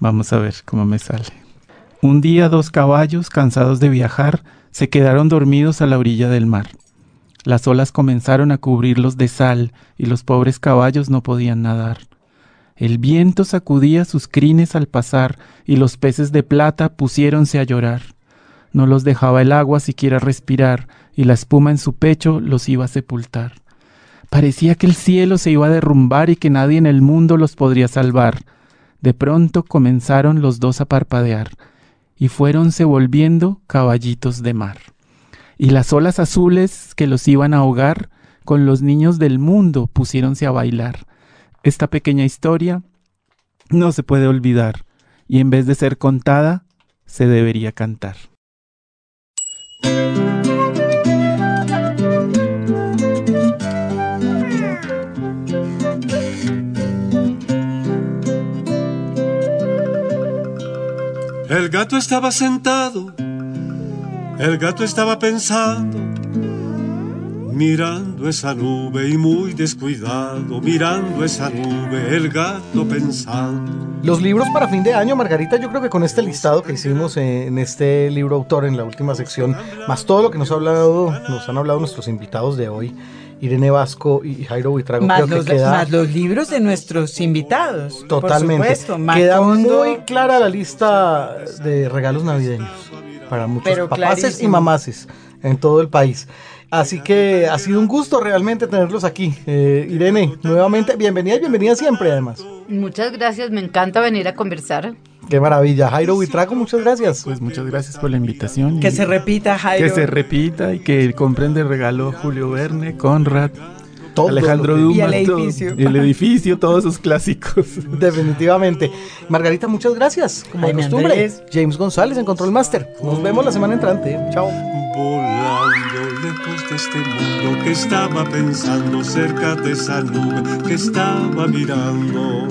[SPEAKER 2] Vamos a ver cómo me sale. Un día dos caballos, cansados de viajar, se quedaron dormidos a la orilla del mar. Las olas comenzaron a cubrirlos de sal y los pobres caballos no podían nadar. El viento sacudía sus crines al pasar y los peces de plata pusiéronse a llorar. No los dejaba el agua siquiera respirar y la espuma en su pecho los iba a sepultar. Parecía que el cielo se iba a derrumbar y que nadie en el mundo los podría salvar. De pronto comenzaron los dos a parpadear y fuéronse volviendo caballitos de mar. Y las olas azules que los iban a ahogar, con los niños del mundo pusiéronse a bailar. Esta pequeña historia no se puede olvidar y en vez de ser contada, se debería cantar.
[SPEAKER 6] El gato estaba sentado, el gato estaba pensando, mirando esa nube y muy descuidado, mirando esa nube, el gato pensando.
[SPEAKER 4] Los libros para fin de año, Margarita, yo creo que con este listado que hicimos en este libro autor en la última sección, más todo lo que nos ha hablado, nos han hablado nuestros invitados de hoy, Irene Vasco y Jairo Buitrago,
[SPEAKER 1] Más
[SPEAKER 4] creo
[SPEAKER 1] los,
[SPEAKER 4] que queda
[SPEAKER 1] más los libros de nuestros invitados.
[SPEAKER 4] totalmente.
[SPEAKER 1] Por supuesto.
[SPEAKER 4] queda muy clara la lista de regalos navideños para muchos
[SPEAKER 1] Pero
[SPEAKER 4] papaces y mamaces en todo el país. Así que ha sido un gusto realmente tenerlos aquí. Eh, Irene, nuevamente, bienvenida y bienvenida siempre además.
[SPEAKER 3] Muchas gracias, me encanta venir a conversar.
[SPEAKER 4] Qué maravilla. Jairo Buitrago, muchas gracias.
[SPEAKER 2] Pues muchas gracias por la invitación.
[SPEAKER 1] Que
[SPEAKER 2] y
[SPEAKER 1] se repita, Jairo.
[SPEAKER 2] que se repita y que compren de regalo Julio Verne, Conrad,
[SPEAKER 4] Todo
[SPEAKER 2] Alejandro Dumas,
[SPEAKER 1] Y el
[SPEAKER 2] todo-
[SPEAKER 1] edificio.
[SPEAKER 2] y el edificio, todos esos clásicos.
[SPEAKER 4] Definitivamente. Margarita, muchas gracias. Como de costumbre,
[SPEAKER 1] Andrés.
[SPEAKER 4] James González en Control Master. Nos vemos la semana entrante. Chao.
[SPEAKER 6] Volando lejos de este mundo que estaba pensando cerca de esa nube que estaba mirando.